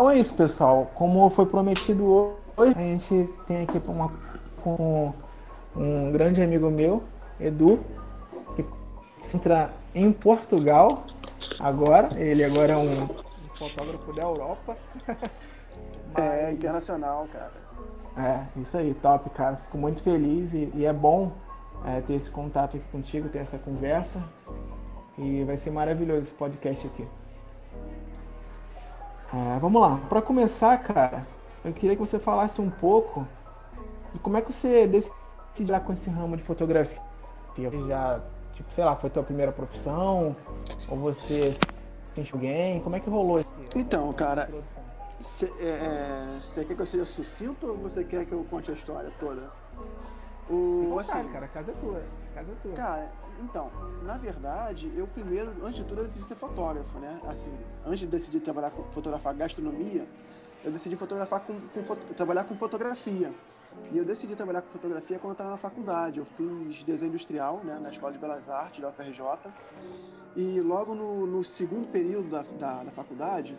Então é isso, pessoal. Como foi prometido hoje, a gente tem aqui uma, um, um grande amigo meu, Edu, que entra em Portugal agora. Ele agora é um, um fotógrafo da Europa. É, internacional, cara. É, isso aí, top, cara. Fico muito feliz e, e é bom é, ter esse contato aqui contigo, ter essa conversa. E vai ser maravilhoso esse podcast aqui. É, vamos lá. Para começar, cara, eu queria que você falasse um pouco de como é que você decidiu com esse ramo de fotografia. Já, tipo, sei lá, foi tua primeira profissão? Ou você sentiu alguém? Como é que rolou esse? Então, cara, você é, é quer que eu seja sucinto ou você quer que eu conte a história toda? O, assim, cara, a casa é tua. A casa é tua. Cara, então, na verdade, eu primeiro, antes de tudo, eu decidi ser fotógrafo, né? Assim, antes de decidir trabalhar com fotografar gastronomia, eu decidi fotografar com, com trabalhar com fotografia. E eu decidi trabalhar com fotografia quando eu estava na faculdade. Eu fiz desenho industrial, né, na Escola de Belas Artes da UFRJ. E logo no, no segundo período da, da, da, faculdade,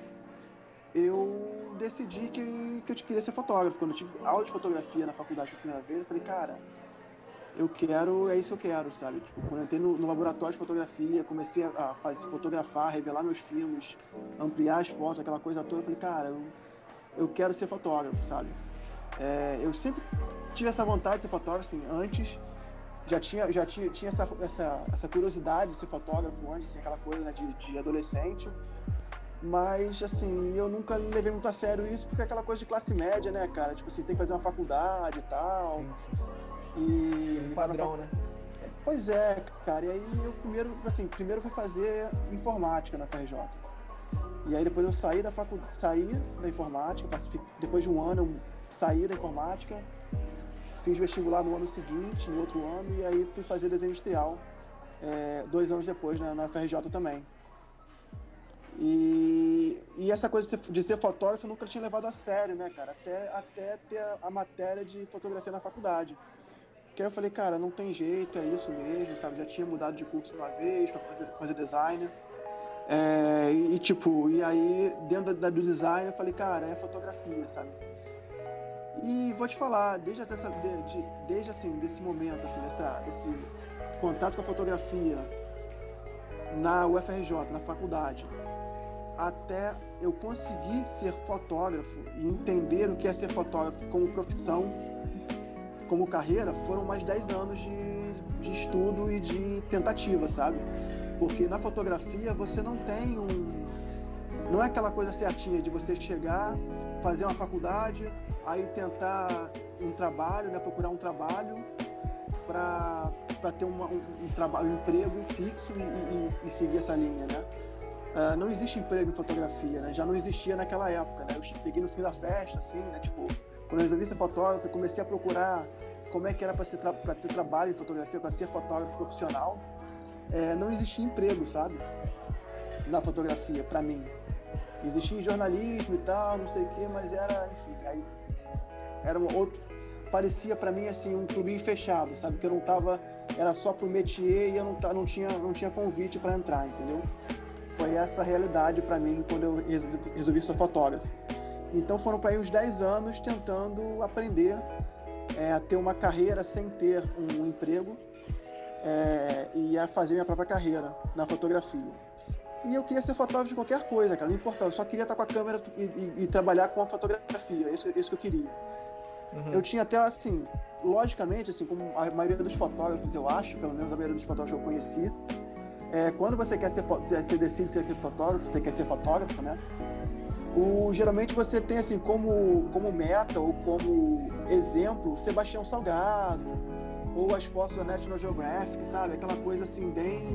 eu decidi que, que eu queria ser fotógrafo. Quando eu tive aula de fotografia na faculdade pela primeira vez, eu falei, cara, eu quero, é isso que eu quero, sabe? Tipo, quando eu entrei no, no laboratório de fotografia, comecei a, fazer, fotografar, revelar meus filmes, ampliar as fotos, aquela coisa toda, eu falei, cara, eu, eu quero ser fotógrafo, sabe? É, eu sempre tive essa vontade de ser fotógrafo, assim, antes já tinha, já tinha, tinha essa, essa, essa curiosidade de ser fotógrafo antes, assim, aquela coisa né, de, de adolescente, mas, assim, eu nunca levei muito a sério isso, porque é aquela coisa de classe média, né, cara? Tipo assim, tem que fazer uma faculdade e tal. E. Padrão, né? Pois é, cara. E aí eu primeiro, assim, primeiro fui fazer informática na FRJ. E aí depois eu saí da faculdade, saí da informática, depois de um ano eu saí da informática, fiz vestibular no ano seguinte, no outro ano, e aí fui fazer desenho industrial é, dois anos depois né, na FRJ também. E, e essa coisa de ser, de ser, fotógrafo eu nunca tinha levado a sério, né, cara? Até, até ter a, a matéria de fotografia na faculdade. Que aí eu falei, cara, não tem jeito, é isso mesmo, sabe? Já tinha mudado de curso uma vez para fazer, fazer design. É, e tipo, e aí dentro da, do design eu falei, cara, é fotografia, sabe? E vou te falar, desde até de, desde assim, desse momento, assim, dessa, desse contato com a fotografia na UFRJ, na faculdade, até eu conseguir ser fotógrafo e entender o que é ser fotógrafo como profissão, como carreira foram mais 10 anos de, de estudo e de tentativa, sabe? Porque na fotografia você não tem um. Não é aquela coisa certinha de você chegar, fazer uma faculdade, aí tentar um trabalho, né, procurar um trabalho para ter uma, um, um, trabalho, um emprego fixo e, e, e seguir essa linha, né? Uh, não existe emprego em fotografia, né? Já não existia naquela época, né? Eu peguei no fim da festa, assim, né? Tipo, quando eu resolvi ser fotógrafo, eu comecei a procurar como é que era para tra ter trabalho em fotografia, para ser fotógrafo profissional. É, não existia emprego, sabe? Na fotografia, para mim. Existia jornalismo e tal, não sei o quê, mas era, enfim, aí era um outro. Parecia para mim assim um clubinho fechado, sabe? Que eu não tava. Era só pro métier e eu não, não, tinha, não tinha convite para entrar, entendeu? Foi essa a realidade para mim quando eu resolvi ser fotógrafo. Então foram para aí uns 10 anos tentando aprender é, a ter uma carreira sem ter um emprego é, e a fazer minha própria carreira na fotografia. E eu queria ser fotógrafo de qualquer coisa, cara, não importava, eu só queria estar com a câmera e, e, e trabalhar com a fotografia, é isso, isso que eu queria. Uhum. Eu tinha até, assim, logicamente, assim, como a maioria dos fotógrafos, eu acho, pelo menos a maioria dos fotógrafos que eu conheci, é, quando você quer ser você decide ser fotógrafo, você quer ser fotógrafo, né? O, geralmente você tem assim como, como meta ou como exemplo Sebastião Salgado ou as fotos da National Geographic, sabe? Aquela coisa assim bem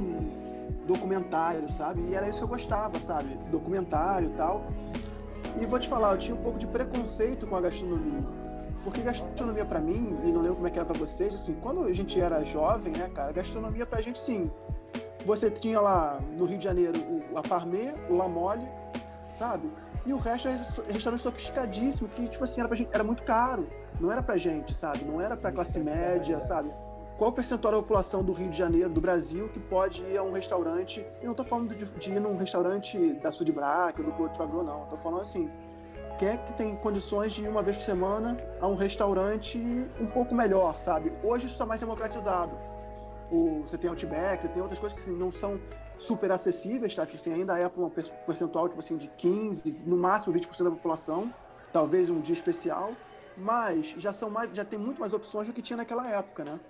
documentário, sabe? E era isso que eu gostava, sabe? Documentário e tal. E vou te falar, eu tinha um pouco de preconceito com a gastronomia. Porque gastronomia para mim, e não lembro como é que era para vocês, assim, quando a gente era jovem, né, cara, gastronomia pra gente sim. Você tinha lá no Rio de Janeiro a Parmê, o La Mole, sabe? E o resto é restaurante sofisticadíssimo, que, tipo assim, era, gente, era muito caro. Não era pra gente, sabe? Não era pra classe média, sabe? Qual o percentual da população do Rio de Janeiro, do Brasil, que pode ir a um restaurante? Eu não tô falando de, de ir num restaurante da Sudbrac ou do Porto Fabio, não. Eu tô falando assim, quem é que tem condições de ir uma vez por semana a um restaurante um pouco melhor, sabe? Hoje isso está mais democratizado. O, você tem Outback, você tem outras coisas que assim, não são super acessíveis, tá? Tipo assim, ainda é para um percentual tipo assim, de 15, no máximo 20% da população, talvez um dia especial, mas já são mais, já tem muito mais opções do que tinha naquela época, né?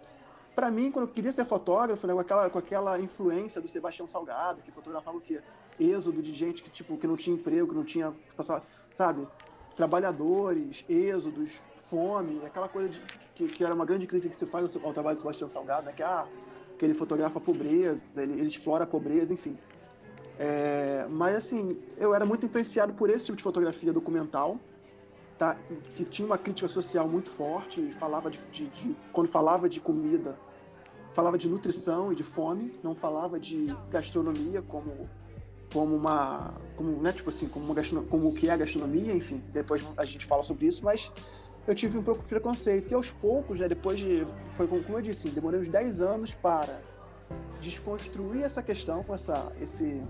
Para mim, quando eu queria ser fotógrafo, né, com, aquela, com aquela influência do Sebastião Salgado, que fotografava o quê? Êxodo de gente que, tipo, que não tinha emprego, que não tinha, sabe? Trabalhadores, êxodos, fome, aquela coisa de, que, que, era uma grande crítica que se faz ao, ao trabalho do Sebastião Salgado, né? Que, ah, que ele fotografa a pobreza, ele, ele explora a pobreza, enfim. É, mas assim, eu era muito influenciado por esse tipo de fotografia documental, tá, que tinha uma crítica social muito forte, falava de, de, de, quando falava de comida, falava de nutrição e de fome, não falava de gastronomia como como uma como né, tipo assim como uma como o que é a gastronomia, enfim, depois a gente fala sobre isso, mas eu tive um pouco de preconceito. E aos poucos, né, depois de. Foi como eu disse, demorei uns 10 anos para desconstruir essa questão, essa, esse,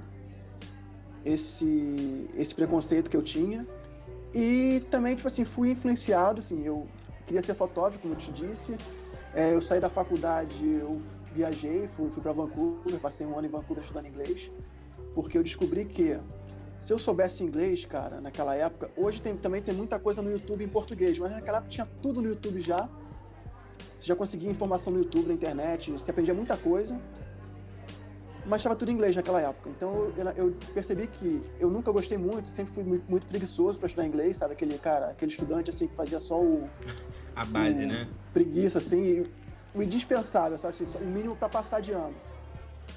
esse, esse preconceito que eu tinha. E também, tipo assim, fui influenciado, assim, eu queria ser fotógrafo, como eu te disse. É, eu saí da faculdade, eu viajei, fui, fui para Vancouver, passei um ano em Vancouver estudando inglês, porque eu descobri que se eu soubesse inglês, cara, naquela época, hoje tem, também tem muita coisa no YouTube em português, mas naquela época tinha tudo no YouTube já. Você já conseguia informação no YouTube, na internet, você aprendia muita coisa. Mas estava tudo em inglês naquela época. Então eu, eu, percebi que eu nunca gostei muito, sempre fui muito, muito preguiçoso para estudar inglês, sabe? Aquele cara, aquele estudante assim que fazia só o. A base, o, né? Preguiça, assim, o indispensável, sabe? Assim, o mínimo para passar de ano.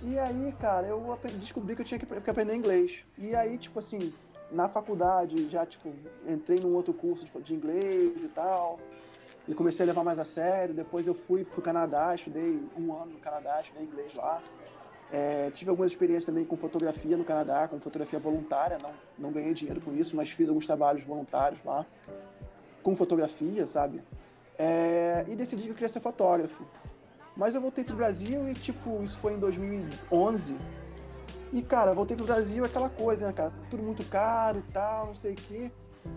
E aí, cara, eu descobri que eu tinha que aprender inglês. E aí, tipo assim, na faculdade, já, tipo, entrei num outro curso de inglês e tal. E comecei a levar mais a sério. Depois eu fui pro Canadá, estudei um ano no Canadá, estudei inglês lá. É, tive algumas experiências também com fotografia no Canadá, com fotografia voluntária. Não, não ganhei dinheiro com isso, mas fiz alguns trabalhos voluntários lá com fotografia, sabe? É, e decidi que eu queria ser fotógrafo. Mas eu voltei pro Brasil e, tipo, isso foi em 2011. E, cara, voltei pro Brasil aquela coisa, né, cara? Tudo muito caro e tal, não sei o quê.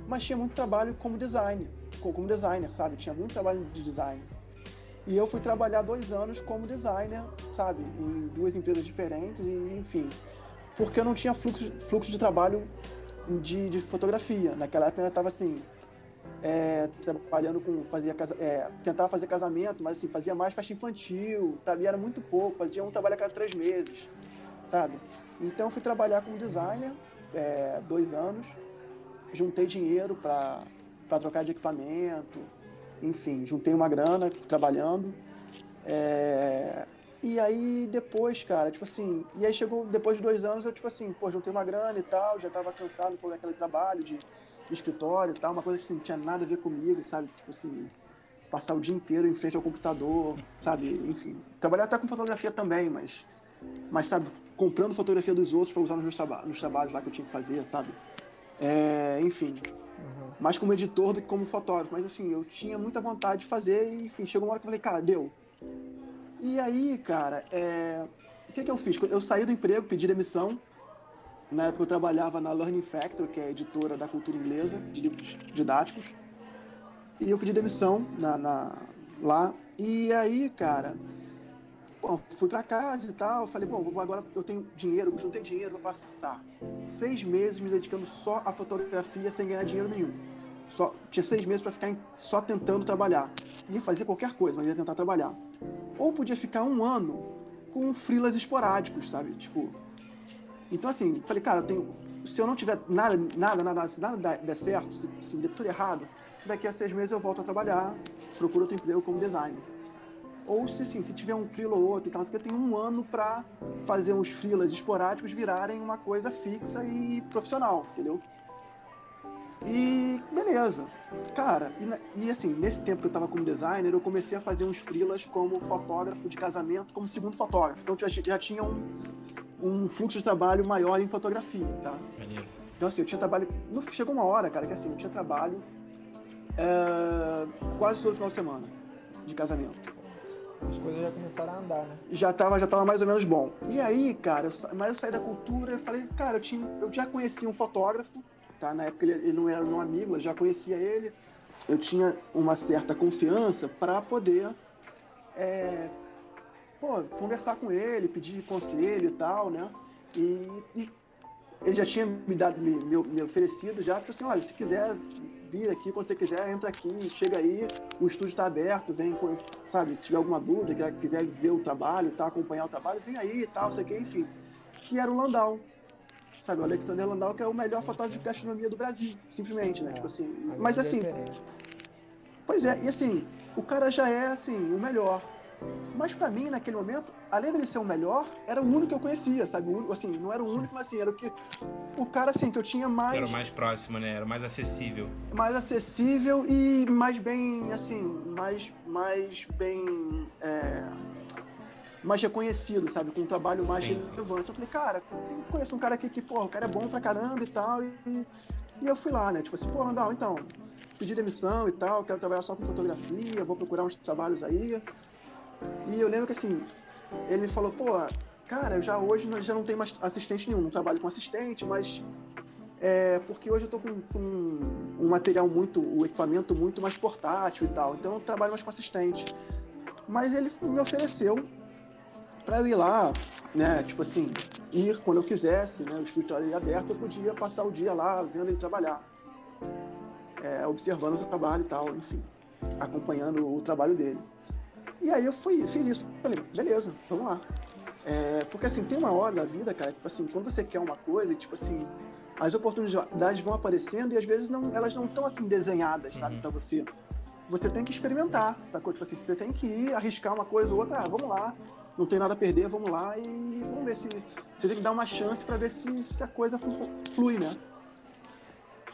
Mas tinha muito trabalho como design, como designer, sabe? Tinha muito trabalho de design. E eu fui trabalhar dois anos como designer, sabe? Em duas empresas diferentes e, enfim. Porque eu não tinha fluxo, fluxo de trabalho de, de fotografia. Naquela época eu estava assim, é, trabalhando com fazia casa, é, tentava fazer casamento, mas assim fazia mais festa infantil, sabe? E era muito pouco, fazia um trabalho a cada três meses, sabe? Então fui trabalhar como designer é, dois anos, juntei dinheiro para trocar de equipamento, enfim, juntei uma grana trabalhando. É, e aí depois, cara, tipo assim, e aí chegou depois de dois anos, eu tipo assim, pô, juntei uma grana e tal, já tava cansado por aquele trabalho de escritório e tal, uma coisa que assim, não tinha nada a ver comigo, sabe? Tipo assim, passar o dia inteiro em frente ao computador, sabe? Enfim, trabalhar até com fotografia também, mas, mas sabe, comprando fotografia dos outros para usar nos, meus traba nos trabalhos lá que eu tinha que fazer, sabe? É, enfim, uhum. mais como editor do que como fotógrafo, mas assim, eu tinha muita vontade de fazer e, enfim, chegou uma hora que eu falei, cara, deu. E aí, cara, é... o que que eu fiz? Eu saí do emprego, pedi demissão, na época eu trabalhava na Learning Factor, que é a editora da cultura inglesa, de livros didáticos. E eu pedi demissão na, na lá. E aí, cara, bom, fui para casa e tal. Falei, bom, agora eu tenho dinheiro, juntei dinheiro para passar seis meses me dedicando só à fotografia sem ganhar dinheiro nenhum. Só, tinha seis meses para ficar em, só tentando trabalhar. Ia fazer qualquer coisa, mas ia tentar trabalhar. Ou podia ficar um ano com frilas esporádicos, sabe? Tipo, então, assim, falei, cara, eu tenho, se eu não tiver nada, nada, nada, se nada der certo, se, se der tudo errado, daqui a seis meses eu volto a trabalhar, procuro outro emprego como designer. Ou se sim, se tiver um freela ou outro e tal, eu tenho um ano para fazer uns freelas esporádicos virarem uma coisa fixa e profissional, entendeu? E beleza. Cara, e, e, assim, nesse tempo que eu tava como designer, eu comecei a fazer uns freelas como fotógrafo de casamento, como segundo fotógrafo. Então já, já tinha um, um fluxo de trabalho maior em fotografia, tá? Então, assim, eu tinha trabalho. Chegou uma hora, cara, que assim, eu tinha trabalho é, quase todo final de semana de casamento. As coisas já começaram a andar, né? Já tava, já tava mais ou menos bom. E aí, cara, eu, mas eu saí da cultura e falei, cara, eu, tinha, eu já conheci um fotógrafo tá? Na época ele, ele não era um amigo, eu já conhecia ele, eu tinha uma certa confiança para poder é, pô, conversar com ele, pedir conselho e tal, né? E, e ele já tinha me dado, me, me, oferecido já, tipo assim, olha, se quiser vir aqui, quando você quiser, entra aqui, chega aí, o estúdio está aberto, vem, sabe, se tiver alguma dúvida, quiser ver o trabalho, tá, acompanhar o trabalho, vem aí e tal, sei que, enfim. Que era o Landau. Sabe, o Alexander Landau, que é o melhor fotógrafo de gastronomia do Brasil, simplesmente, né? Tipo assim. Mas assim. Pois é, e assim, o cara já é assim, o melhor. Mas para mim, naquele momento, além dele ser o melhor, era o único que eu conhecia, sabe? O, assim, não era o único, mas assim, era o que. O cara, assim, que eu tinha mais. Era o mais próximo, né? Era mais acessível. Mais acessível e mais bem, assim, mais, mais bem. É, mais reconhecido, sabe? Com um trabalho mais sim, relevante. Sim. Eu falei, cara, eu conheço um cara aqui que, pô, o cara é bom pra caramba e tal. E, e eu fui lá, né? Tipo assim, pô, Randall, então, pedi demissão e tal, quero trabalhar só com fotografia, vou procurar uns trabalhos aí. E eu lembro que assim, ele falou, pô, cara, eu já hoje já não tenho mais assistente nenhum, não trabalho com assistente, mas é porque hoje eu tô com, com um material muito, o equipamento muito mais portátil e tal, então eu não trabalho mais com assistente. Mas ele me ofereceu para eu ir lá, né, tipo assim, ir quando eu quisesse, né, o escritório aberto, eu podia passar o dia lá vendo ele trabalhar, é, observando o trabalho e tal, enfim, acompanhando o trabalho dele. E aí eu fui, fiz isso. Falei, beleza, vamos lá. É, porque assim, tem uma hora da vida, cara, tipo assim, quando você quer uma coisa, tipo assim, as oportunidades vão aparecendo e às vezes não, elas não estão assim desenhadas, sabe, uhum. para você. Você tem que experimentar, sacou? Tipo assim, você tem que ir arriscar uma coisa ou outra, ah, vamos lá, não tem nada a perder, vamos lá e vamos ver se. Você tem que dar uma chance para ver se, se, a coisa flui, né?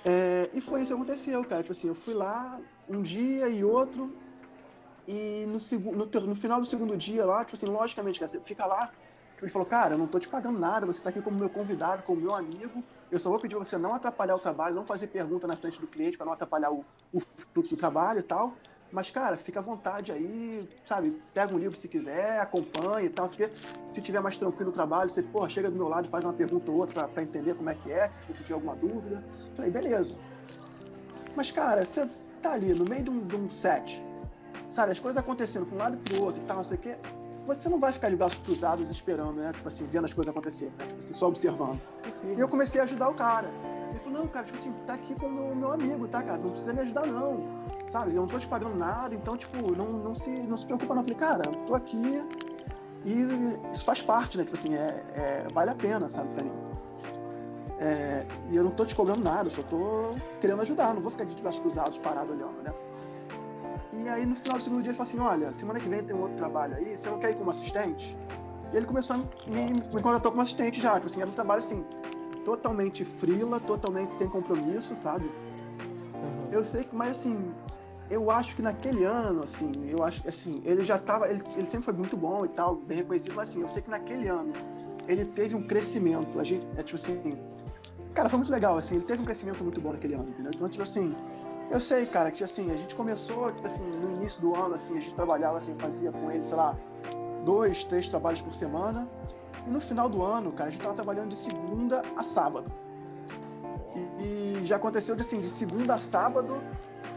É, e foi isso que aconteceu, cara. Tipo assim, eu fui lá um dia e outro, e no, no, no, final do segundo dia lá, tipo assim, logicamente, você fica lá, tipo, ele falou, cara, eu não tô te pagando nada, você tá aqui como meu convidado, como meu amigo, eu só vou pedir pra você não atrapalhar o trabalho, não fazer pergunta na frente do cliente para não atrapalhar o, o fluxo do trabalho e tal. Mas, cara, fica à vontade aí, sabe? Pega um livro se quiser, acompanha e tal. Se, se tiver mais tranquilo o trabalho, você, pô, chega do meu lado e faz uma pergunta ou outra para entender como é que é, se você tiver alguma dúvida. Falei, beleza. Mas, cara, você tá ali no meio de um, de um set, sabe, as coisas acontecendo para um lado e para o outro e tal, não sei o quê, você não vai ficar de braços cruzados esperando, né? Tipo assim, vendo as coisas acontecerem, né? Tipo assim, só observando. E eu comecei a ajudar o cara. Ele falou, não, cara, tipo assim, tá aqui com o meu, meu amigo, tá, cara? Não precisa me ajudar, não. Sabe? Eu não tô te pagando nada, então, tipo, não, não, se, não se preocupa, não. Eu falei, cara, tô aqui e isso faz parte, né? Tipo assim, é, é vale a pena, sabe, pra mim. É, e eu não tô te cobrando nada, eu só tô querendo ajudar, não vou ficar de braços cruzados parado olhando, né? E aí no final do segundo dia ele falou assim: olha, semana que vem tem um outro trabalho aí, você não quer ir como assistente? E ele começou a me, me contratou como assistente já, tipo assim, era um trabalho assim, totalmente frila, totalmente sem compromisso, sabe? Uhum. Eu sei que, mas assim, eu acho que naquele ano, assim, eu acho assim, ele já tava, ele, ele sempre foi muito bom e tal, bem reconhecido, mas assim, eu sei que naquele ano ele teve um crescimento, a gente, é tipo assim, cara, foi muito legal, assim, ele teve um crescimento muito bom naquele ano, entendeu? Então, tipo assim, eu sei, cara, que assim, a gente começou, tipo assim, no início do ano, assim, a gente trabalhava, assim, fazia com ele, sei lá, dois, três trabalhos por semana. E no final do ano, cara, a gente tava trabalhando de segunda a sábado. E, e já aconteceu de, assim, de segunda a sábado,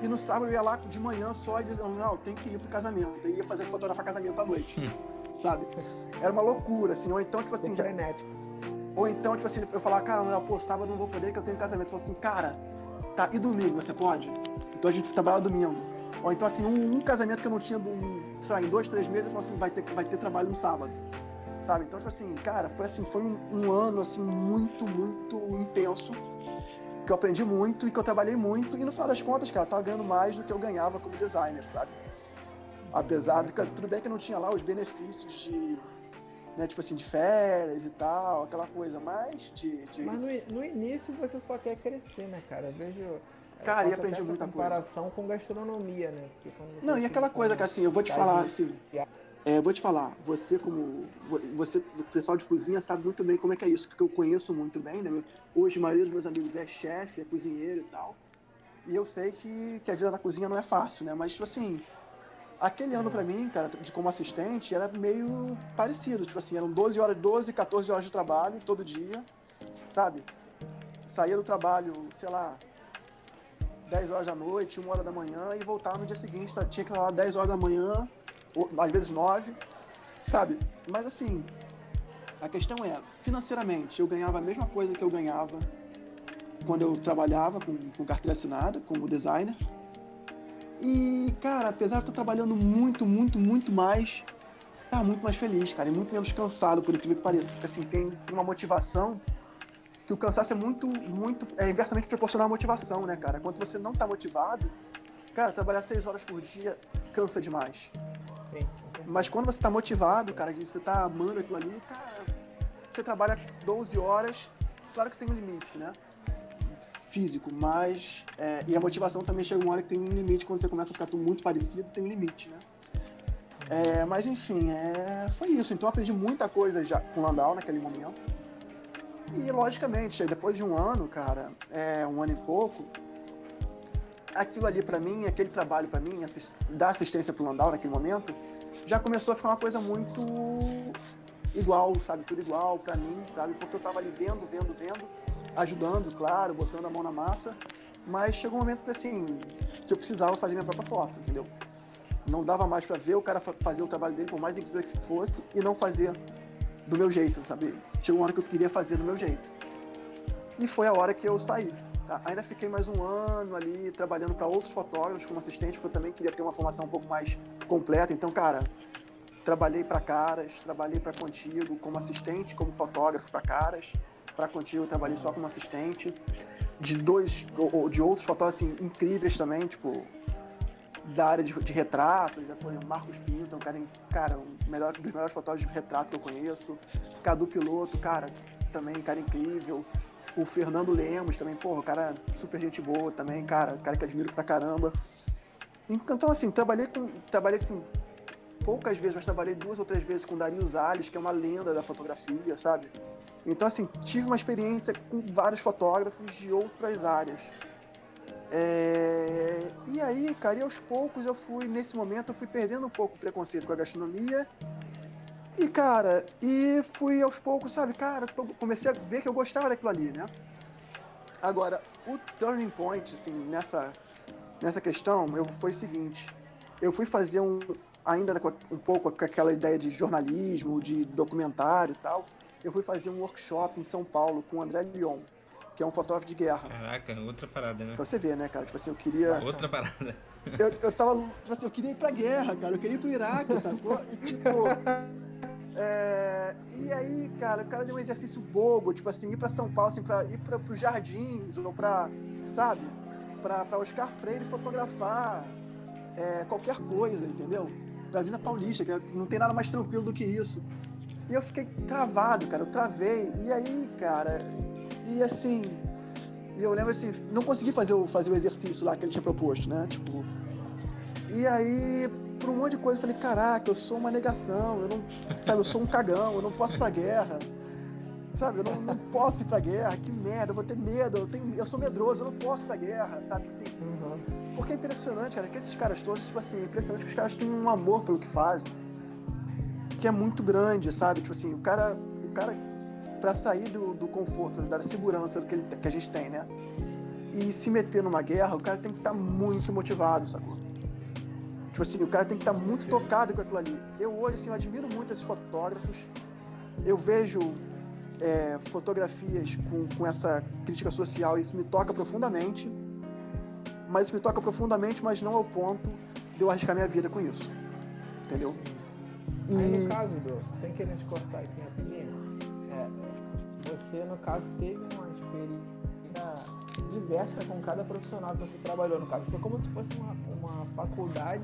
e no sábado eu ia lá de manhã só dizendo, não, tem que ir pro casamento, tem que ir fazer fotografar casamento à noite. Hum. sabe? Era uma loucura, assim, ou então, tipo assim. Já... Ou então, tipo assim, eu falava, cara, não, pô, sábado não vou poder que eu tenho casamento. Ele falou assim, cara, Tá, e domingo, você pode? Então a gente trabalha domingo. Ou então, assim, um, um casamento que eu não tinha, um, sei lá, em dois, três meses, eu falo assim, vai ter, vai ter trabalho no sábado. Sabe? Então, tipo assim, cara, foi assim, foi um, um ano, assim, muito, muito intenso que eu aprendi muito e que eu trabalhei muito. E no final das contas, cara, eu tava ganhando mais do que eu ganhava como designer, sabe? Apesar de que, tudo bem que eu não tinha lá os benefícios de né, tipo assim, de férias e tal, aquela coisa, mas de. de... Mas no, no início você só quer crescer, né, cara? Eu vejo. Cara, e aprendi muita comparação coisa. com gastronomia, né? Não, e aquela coisa, cara, assim, eu vou te falar, assim. É, vou te falar, você como. Você, o pessoal de cozinha sabe muito bem como é que é isso, que eu conheço muito bem, né? Hoje a maioria dos meus amigos é chefe, é cozinheiro e tal. E eu sei que, que a vida na cozinha não é fácil, né? Mas, tipo assim, Aquele ano para mim, cara, de como assistente, era meio parecido. Tipo assim, eram 12 horas, 12, 14 horas de trabalho todo dia, sabe? saía do trabalho, sei lá, 10 horas da noite, 1 hora da manhã e voltava no dia seguinte, tá, tinha que estar lá 10 horas da manhã, ou, às vezes 9, sabe? Mas assim, a questão é, financeiramente, eu ganhava a mesma coisa que eu ganhava quando eu trabalhava com, com carteira assinada, como designer. E, cara, apesar de estar trabalhando muito, muito, muito mais, tá muito mais feliz, cara, e muito menos cansado, por incrível que pareça. Porque, assim, tem uma motivação que o cansaço é muito, muito, é inversamente proporcional à motivação, né, cara? Quando você não tá motivado, cara, trabalhar seis horas por dia cansa demais. Sim. Mas quando você tá motivado, cara, você tá amando aquilo ali, cara, você trabalha 12 horas, claro que tem um limite, né? Físico, mas. É, e a motivação também chega uma hora que tem um limite, quando você começa a ficar tudo muito parecido, tem um limite, né? É, mas enfim, é, foi isso. Então aprendi muita coisa já com o Landau naquele momento. E logicamente, depois de um ano, cara, é, um ano e pouco, aquilo ali para mim, aquele trabalho para mim, assist, dar assistência pro Landau naquele momento, já começou a ficar uma coisa muito igual, sabe? Tudo igual para mim, sabe? Porque eu tava ali vendo, vendo, vendo ajudando, claro, botando a mão na massa, mas chegou um momento que assim, que eu precisava fazer minha própria foto, entendeu? Não dava mais para ver o cara fazer o trabalho dele, por mais incrível que fosse, e não fazer do meu jeito, sabe? Chegou uma hora que eu queria fazer do meu jeito. E foi a hora que eu saí. Tá? Ainda fiquei mais um ano ali trabalhando para outros fotógrafos como assistente, porque eu também queria ter uma formação um pouco mais completa. Então, cara, trabalhei para caras, trabalhei para contigo como assistente, como fotógrafo para caras para contigo, eu trabalhei só como assistente. De dois, ou de outros fotógrafos assim, incríveis também, tipo, da área de, de retratos, né? por exemplo, Marcos Pinto, um cara, cara um melhor, dos melhores fotógrafos de retrato que eu conheço. Cadu Piloto, cara, também, cara incrível. O Fernando Lemos também, porra, cara super gente boa também, cara, cara que admiro pra caramba. Então, assim, trabalhei com. Trabalhei assim, poucas vezes, mas trabalhei duas ou três vezes com Dario Salles, que é uma lenda da fotografia, sabe? Então, assim, tive uma experiência com vários fotógrafos de outras áreas. É... E aí, cara, e aos poucos eu fui, nesse momento, eu fui perdendo um pouco o preconceito com a gastronomia. E, cara, e fui aos poucos, sabe, cara, comecei a ver que eu gostava daquilo ali, né? Agora, o turning point, assim, nessa, nessa questão, eu, foi o seguinte: eu fui fazer um, ainda um pouco com aquela ideia de jornalismo, de documentário e tal eu fui fazer um workshop em São Paulo com o André Lyon, que é um fotógrafo de guerra. Caraca, outra parada, né? Pra você ver, né, cara? Tipo assim, eu queria. Outra parada. Eu, eu tava. Tipo assim, eu queria ir pra guerra, cara. Eu queria ir pro Iraque, sacou? E tipo. É... E aí, cara, o cara deu um exercício bobo, tipo assim, ir pra São Paulo, assim, pra ir pra, pros jardins, ou pra, sabe? Pra, pra Oscar Freire fotografar é, qualquer coisa, entendeu? Pra Vina Paulista, que não tem nada mais tranquilo do que isso. E eu fiquei travado, cara, eu travei. E aí, cara, e assim, eu lembro assim, não consegui fazer o, fazer o exercício lá que ele tinha proposto, né? Tipo, e aí, por um monte de coisa, eu falei, caraca, eu sou uma negação, eu não, sabe, eu sou um cagão, eu não posso ir pra guerra. Sabe, eu não, não posso ir pra guerra, que merda, eu vou ter medo, eu, tenho, eu sou medroso, eu não posso ir pra guerra, sabe, assim. Uhum. Porque é impressionante, cara, que esses caras todos, tipo assim, é impressionante que os caras têm um amor pelo que fazem que é muito grande, sabe? Tipo assim, o cara, o cara para sair do, do conforto, da segurança que, ele, que a gente tem, né? E se meter numa guerra, o cara tem que estar tá muito motivado, sacou? Tipo assim, o cara tem que estar tá muito tocado com aquilo ali. Eu hoje, assim, eu admiro muito esses fotógrafos. Eu vejo é, fotografias com, com essa crítica social e isso me toca profundamente. Mas isso me toca profundamente, mas não ao ponto de eu arriscar minha vida com isso. Entendeu? E... Aí no caso, do, sem querer te cortar aqui rapidinho, é, você no caso teve uma experiência diversa com cada profissional que você trabalhou, no caso. Foi como se fosse uma, uma faculdade,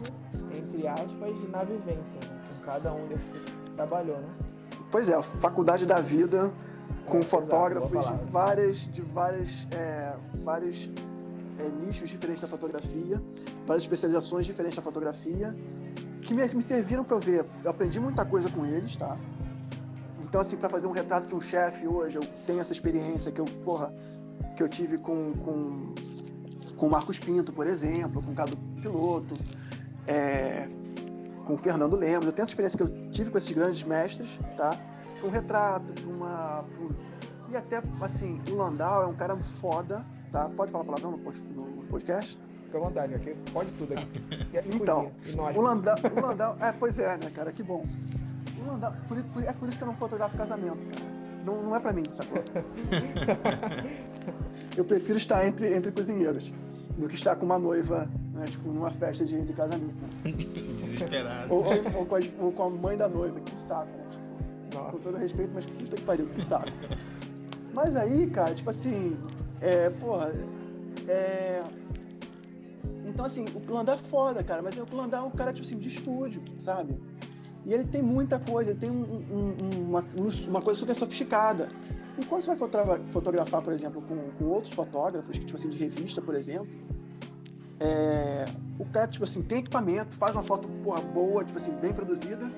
entre aspas, na vivência, né, com cada um desses que trabalhou, né? Pois é, faculdade da vida com é, fotógrafos de várias, de várias, é, vários é, nichos diferentes da fotografia, várias especializações diferentes da fotografia que me, me serviram para eu ver. Eu aprendi muita coisa com eles, tá? Então, assim, para fazer um retrato de um chefe hoje, eu tenho essa experiência que eu, porra, que eu tive com, com, com o Marcos Pinto, por exemplo, com o Cado Piloto, é, com o Fernando Lemos. Eu tenho essa experiência que eu tive com esses grandes mestres, tá? Um retrato, para uma, E até, assim, o Landau é um cara foda, tá? Pode falar palavrão no podcast? Fica à vontade, aqui pode tudo aqui. Aqui Então. O Landau, o Landau, é, pois é, né, cara, que bom. O Landau, por, por- é por isso que eu não fotografo casamento, cara. Não, não é pra mim, sacou? eu prefiro estar entre, entre cozinheiros do que estar com uma noiva, né, tipo, numa festa de, de casamento. né? Desesperado. Ou, ou- ou com as- ou com a mãe da noiva, que saco, né? Tipo, com todo respeito, mas puta que pariu, que saco. Mas aí, cara, tipo assim, é, porra, é. Então, assim, o Landau é foda, cara, mas o Landau é um cara, tipo assim, de estúdio, sabe? E ele tem muita coisa, ele tem um- um- um- uma, uma coisa super sofisticada. E quando você vai fotogra- fotografar, por exemplo, com, com outros fotógrafos, tipo assim, de revista, por exemplo, é, o cara, tipo assim, tem equipamento, faz uma foto, porra, boa, tipo assim, bem produzida,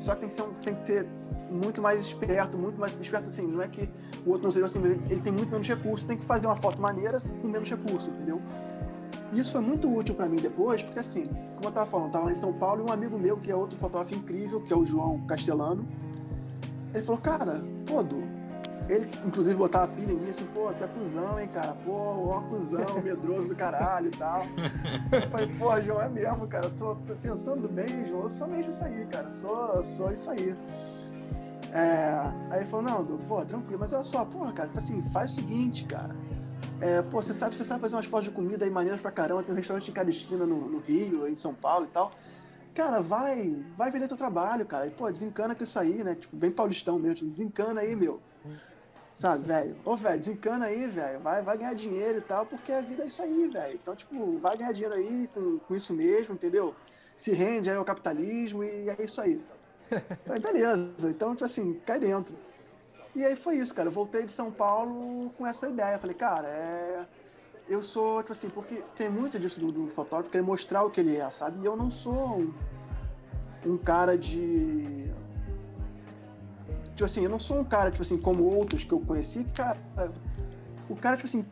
só que tem que ser, tem que ser muito mais esperto, muito mais esperto assim, não é que o outro não seja assim, mas ele, ele tem muito menos recurso, tem que fazer uma foto maneira com menos recurso, entendeu? E isso foi muito útil pra mim depois, porque assim, como eu tava falando, eu tava lá em São Paulo e um amigo meu, que é outro fotógrafo incrível, que é o João Castelano, ele falou, cara, pô, Du, ele inclusive botava a pilha em mim assim, pô, tu é cuzão, hein, cara, pô, ó, cuzão, medroso do caralho e tal. Eu falei, pô, João, é mesmo, cara, sou, pensando bem, João, eu sou mesmo isso aí, cara, sou, sou isso aí. É, aí ele falou, não, Du, pô, tranquilo, mas olha só, porra, cara, tipo assim, faz o seguinte, cara. É, pô, você sabe, você sabe fazer umas fotos de comida aí maneiras pra caramba, tem um restaurante em cada esquina no, no Rio, em São Paulo e tal. Cara, vai, vai vender teu trabalho, cara. E, pô, desencana com isso aí, né? Tipo, bem paulistão mesmo. Desencana aí, meu. Sabe, velho? Ô, velho, desencana aí, velho. Vai, vai ganhar dinheiro e tal, porque a vida é isso aí, velho. Então, tipo, vai ganhar dinheiro aí com, com isso mesmo, entendeu? Se rende aí ao capitalismo e é isso aí. Falei, beleza. Então, tipo assim, cai dentro. E aí foi isso, cara. Eu voltei de São Paulo com essa ideia. Falei, cara, é. Eu sou, tipo assim, porque tem muito disso do, do fotógrafo querer mostrar o que ele é, sabe? E eu não sou um, um cara de. Tipo assim, eu não sou um cara, tipo assim, como outros que eu conheci, que, cara. O cara, tipo assim,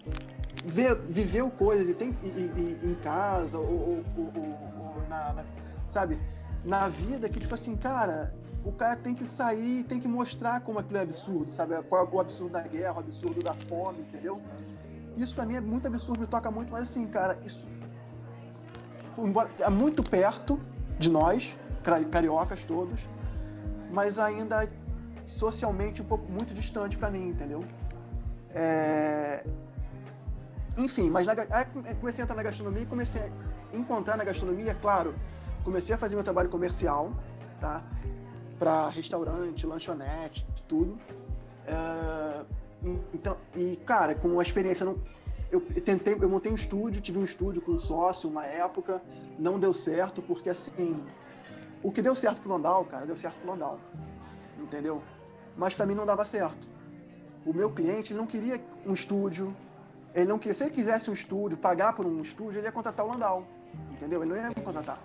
vê, viveu coisas e tem e, e- em casa, ou, ou- ou- ou- ou na, na- Sabe? Na vida que, tipo assim, cara, o cara tem que sair, tem que mostrar como aquilo é absurdo, sabe? Qual é o absurdo da guerra, o absurdo da fome, entendeu? Isso pra mim é muito absurdo, me toca muito, mas assim, cara, isso embora é muito perto de nós, cari- cariocas todos, mas ainda socialmente um pouco muito distante pra mim, entendeu? É, Enfim, mas na comecei a entrar na gastronomia e comecei a encontrar na gastronomia, claro, comecei a fazer meu trabalho comercial, tá? Para restaurante, lanchonete, tudo. É, Então, e cara, com uma experiência, não, eu tentei, eu montei um estúdio, tive um estúdio com um sócio uma época, não deu certo porque assim, o que deu certo pro Landau, cara, deu certo pro Landau, entendeu? Mas para mim não dava certo. O meu cliente ele não queria um estúdio, ele não queria, se ele quisesse um estúdio, pagar por um estúdio, ele ia contratar o Landau, entendeu? Ele não ia me contratar.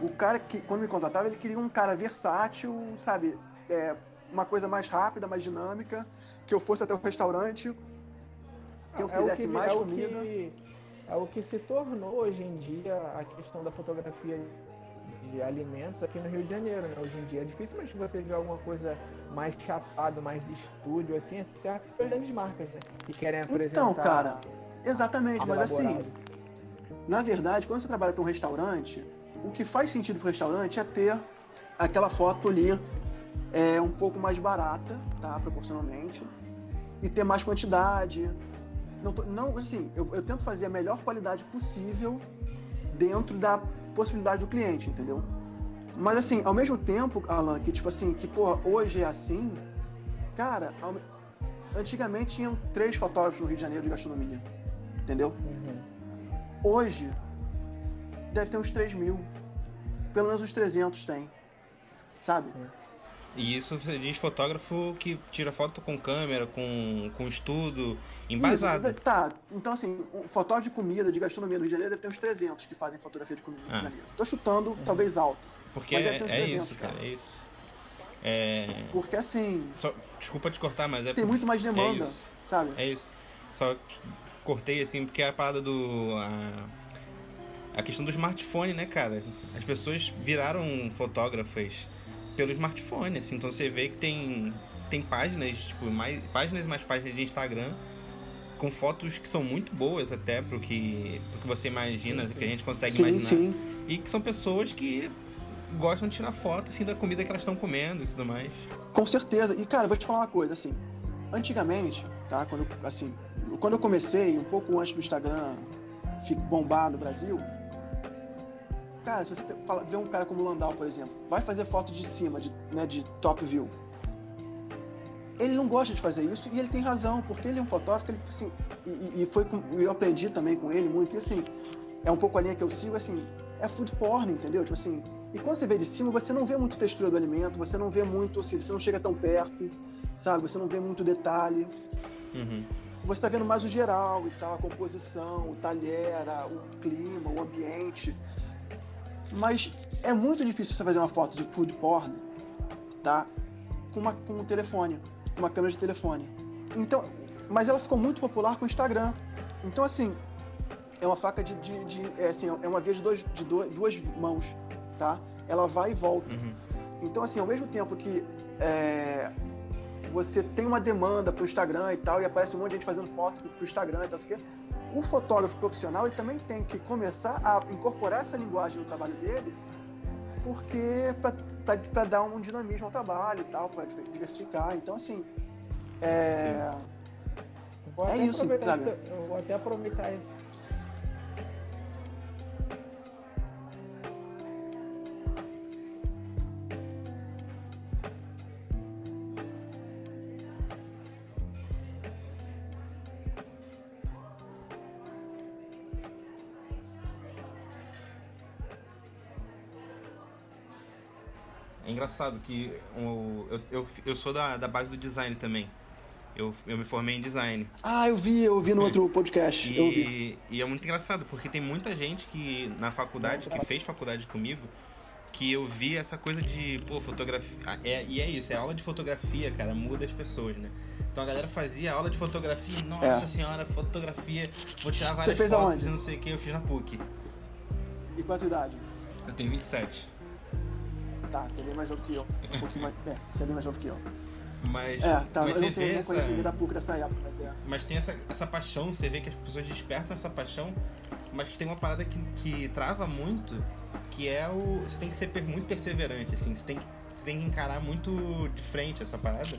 O cara que, quando me contratava, ele queria um cara versátil, sabe? É, uma coisa mais rápida, mais dinâmica, que eu fosse até o restaurante, que eu É o fizesse que- mais é comida. que- é o que se tornou hoje em dia a questão da fotografia de alimentos aqui no Rio de Janeiro, né? Hoje em dia é dificilmente você ver alguma coisa mais chapado, mais de estúdio, assim, até as grandes marcas, né? Que querem apresentar. Então, cara, exatamente, mas assim, elaborado. na verdade, quando você trabalha para um restaurante, o que faz sentido para o restaurante é ter aquela foto ali é, um pouco mais barata, tá? Proporcionalmente. E ter mais quantidade. Não, tô- não assim, eu, eu tento fazer a melhor qualidade possível dentro da possibilidade do cliente, entendeu? Mas assim, ao mesmo tempo, Alan, que tipo assim, que porra, hoje é assim, cara, ao- antigamente tinham três fotógrafos no Rio de Janeiro de gastronomia, entendeu? Uhum. Hoje, deve ter uns 3 mil. Pelo menos uns 300 tem. Sabe? E isso você diz fotógrafo que tira foto com câmera, com, com estudo, embasado. Isso, tá, então assim, um fotógrafo de comida, de gastronomia no Rio de Janeiro deve ter uns 300 que fazem fotografia de comida no Rio Ah. de Janeiro. Tô chutando, talvez alto. Porque é, deve ter uns é 300, isso, cara, cara. é isso. É. Porque assim, Só, desculpa te cortar, mas é. tem muito mais demanda, É sabe? É isso. Só cortei assim, porque é a parada do. A, a questão do smartphone, né, cara? As pessoas viraram fotógrafas pelo smartphone, assim. Então você vê que tem tem páginas, tipo, mais, páginas e mais páginas de Instagram com fotos que são muito boas até pro que, pro que você imagina, que a gente consegue Sim, imaginar. sim. E que são pessoas que gostam de tirar foto assim, da comida que elas estão comendo e tudo mais. Com certeza. E, cara, vou te falar uma coisa, assim. Antigamente, tá? Quando, eu- assim, quando eu comecei, um pouco antes do Instagram bombar no Brasil, cara, se você fala, vê um cara como o Landau, por exemplo, vai fazer foto de cima, de, né, de top view. Ele não gosta de fazer isso e ele tem razão, porque ele é um fotógrafo, ele, assim, e- e, foi com, eu aprendi também com ele muito, e assim, é um pouco a linha que eu sigo, assim, é food porn, entendeu? Tipo assim, e quando você vê de cima, você não vê muito textura do alimento, você não vê muito, assim, você não chega tão perto, sabe? Você não vê muito detalhe. Uhum. Você tá vendo mais o geral e tal, a composição, o talher, o clima, o ambiente. Mas é muito difícil você fazer uma foto de food porn, tá? Com, uma, com um telefone, com uma câmera de telefone. Então, mas ela ficou muito popular com o Instagram. Então, assim, é uma faca de, de, de- é, assim, é uma via de, dois, de dois- duas mãos, tá? Ela vai e volta. Uhum. Então, assim, ao mesmo tempo que é, você tem uma demanda pro Instagram e tal, e aparece um monte de gente fazendo foto pro Instagram e tal, sei o fotógrafo profissional ele também tem que começar a incorporar essa linguagem no trabalho dele, porque para dar um dinamismo ao trabalho e tal, para diversificar. Então, assim, é, É isso, sabe? Eu vou até aproveitar esse engraçado que o- eu, eu, eu sou da, da base do design também. Eu, eu me formei em design. ah, eu vi, eu vi no outro podcast. E, e é muito engraçado, porque tem muita gente que na faculdade, que fez faculdade comigo, que eu vi essa coisa de, pô, fotografia. É, e é isso, é aula de fotografia, cara, muda as pessoas, né? Então a galera fazia aula de fotografia, nossa É. senhora, fotografia, vou tirar várias fez fotos aonde? e não sei o que, eu fiz na PUC. E tua idade? Eu tenho 27. Tá, é bem mais novo que eu. Um pouquinho mais. É, é bem mais novo que eu. Mas, É, tá, mas eu você não, tenho, vê essa, da PUC dessa época, mas é. mas tem essa, essa paixão, você vê que as pessoas despertam essa paixão, mas que tem uma parada que, que trava muito, que é o. Você tem que ser muito perseverante, assim, você tem, que, você tem que encarar muito de frente essa parada,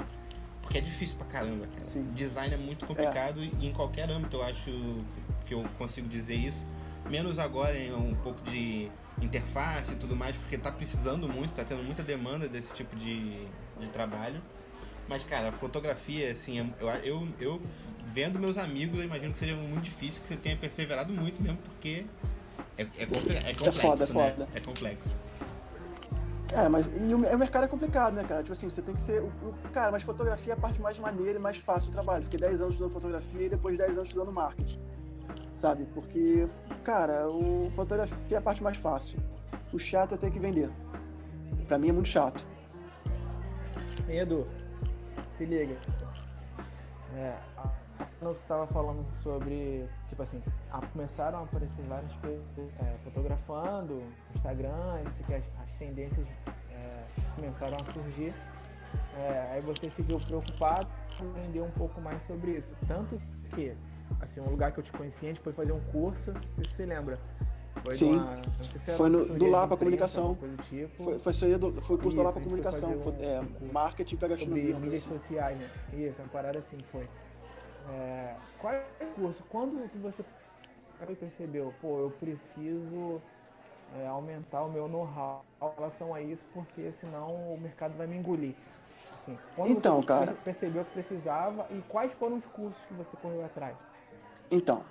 porque é difícil pra caramba, cara. Sim. Design é muito complicado e em qualquer âmbito eu acho que eu consigo dizer isso. Menos agora em um pouco de interface e tudo mais, porque tá precisando muito, tá tendo muita demanda desse tipo de, de trabalho. Mas, cara, fotografia, assim, eu, eu, eu vendo meus amigos, eu imagino que seja muito difícil, que você tenha perseverado muito mesmo, porque é, é, comple- é complexo, foda, é né? foda. É complexo. É, mas o, o mercado é complicado, né, cara? Tipo assim, você tem que ser. O, o- cara, mas fotografia é a parte mais maneira e mais fácil do trabalho. Fiquei 10 anos estudando fotografia e depois 10 anos estudando marketing. Sabe? Porque, cara, o fotografia é a parte mais fácil. O chato é ter que vender. Pra mim é muito chato. Hein, Edu, se liga. É, você estava falando sobre, tipo assim, começaram a aparecer várias pessoas é, fotografando, Instagram, não sei o que, as, as tendências é, começaram a surgir. É, aí você se viu preocupado em aprender um pouco mais sobre isso. Tanto que, assim, um lugar que eu te conheci, a gente foi fazer um curso, não sei se você lembra. Foi Sim. sei se Foi no- uma do Lapa Comunicação. tipo. Foi, foi, aí do, foi o curso Isso, da Lapa Comunicação. fazer Foi, um- é, um marketing pra gastronomia. uma mídias assim. sociais, né? Isso, uma parada assim foi. É, qual é o curso? Quando que você percebeu, pô, eu preciso é, aumentar o meu know-how em relação a isso, porque senão o mercado vai me engolir. Assim, quando Então, você cara. percebeu que precisava e quais foram os cursos que você correu atrás? Então,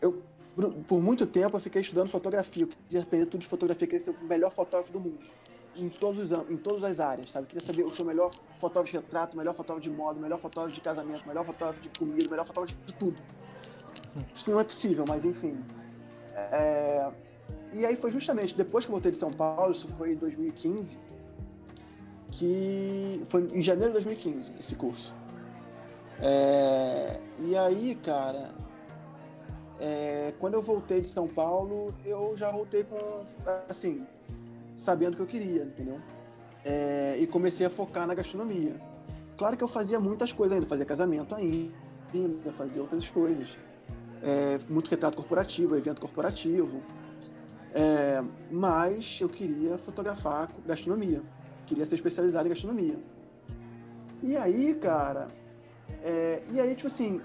eu por, muito tempo eu fiquei estudando fotografia. Eu queria aprender tudo de fotografia, queria ser o melhor fotógrafo do mundo. Em, todos os, em todas as áreas, sabe? Queria saber o seu melhor fotógrafo de retrato, melhor fotógrafo de moda, melhor fotógrafo de casamento, melhor fotógrafo de comida, melhor fotógrafo de tudo. Isso não é possível, mas enfim. É, E aí foi justamente depois que eu voltei de São Paulo, isso foi em 2015, que foi em janeiro de 2015 esse curso. É, E aí, cara, é, quando eu voltei de São Paulo, eu já voltei com, assim, sabendo o que eu queria, entendeu? É, e comecei a focar na gastronomia. Claro que eu fazia muitas coisas ainda, fazia casamento ainda, fazia outras coisas. É, muito retrato corporativo, evento corporativo. É, mas eu queria fotografar gastronomia. Queria ser especializado em gastronomia. E aí, cara, é, e aí, tipo assim,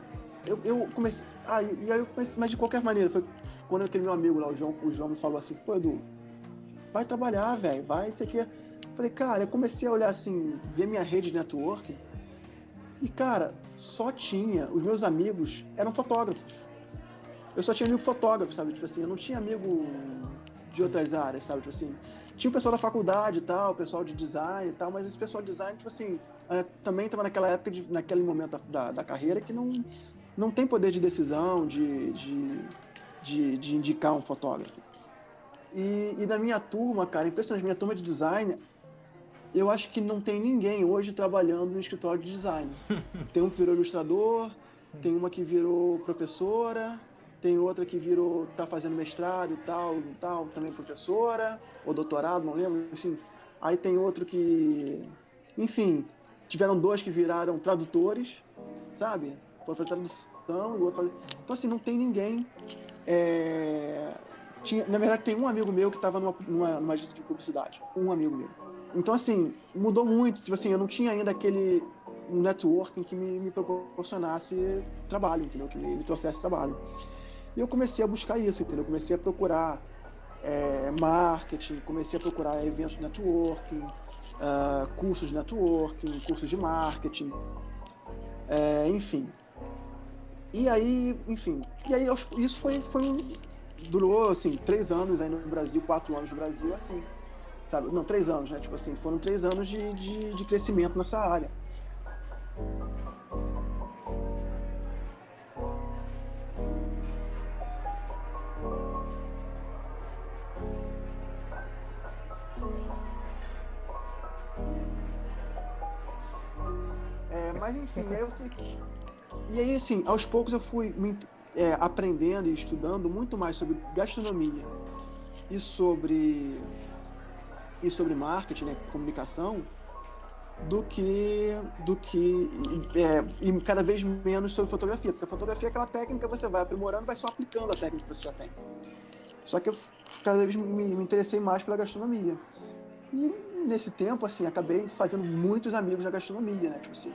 eu, eu comecei. Ah, e aí eu comecei, mas de qualquer maneira, foi quando aquele meu amigo lá, o João, o João me falou assim, pô, Edu, vai trabalhar, velho, vai, isso aqui. Falei, cara, eu comecei a olhar assim, ver minha rede de network. E, cara, só tinha. Os meus amigos eram fotógrafos. Eu só tinha amigo fotógrafo, sabe? Tipo assim, eu não tinha amigo de outras áreas, sabe? Tipo assim, tinha o pessoal da faculdade e tal, o pessoal de design e tal, mas esse pessoal de design, tipo assim, é, também estava naquela época, de, naquele momento da, da, carreira que não, não tem poder de decisão, de, de, de, de indicar um fotógrafo. E, e na minha turma, cara, impressionante, minha turma de design, eu acho que não tem ninguém hoje trabalhando no escritório de design. Tem um que virou ilustrador, tem uma que virou professora, tem outra que virou, tá fazendo mestrado e tal, tal, também professora, ou doutorado, não lembro, enfim. Aí tem outro que, enfim, tiveram dois que viraram tradutores, sabe? Foi fazer tradução o outro fazer... Então, assim, não tem ninguém. É... Tinha, na verdade, tem um amigo meu que estava numa, numa, numa agência de publicidade. Um amigo meu. Então, assim, mudou muito. Tipo assim, eu não tinha ainda aquele networking que me, me proporcionasse trabalho, entendeu? Que me, me trouxesse trabalho. E eu comecei a buscar isso, entendeu? comecei a procurar é, marketing, comecei a procurar eventos de networking, uh, cursos de networking, cursos de marketing, é, enfim. E aí, enfim, e aí isso foi, foi um, durou assim três anos aí no Brasil, quatro anos no Brasil, assim, sabe? Não, três anos, né? Tipo assim, foram três anos de, de, de crescimento nessa área. Mas enfim, aí eu fui. E aí, assim, aos poucos eu fui me, é, aprendendo e estudando muito mais sobre gastronomia e sobre e sobre marketing, né, comunicação, do que do que é, e cada vez menos sobre fotografia, porque a fotografia é aquela técnica que você vai aprimorando, vai só aplicando a técnica que você já tem. Só que eu cada vez me, me interessei mais pela gastronomia. E nesse tempo, assim, acabei fazendo muitos amigos na gastronomia, né? Tipo assim,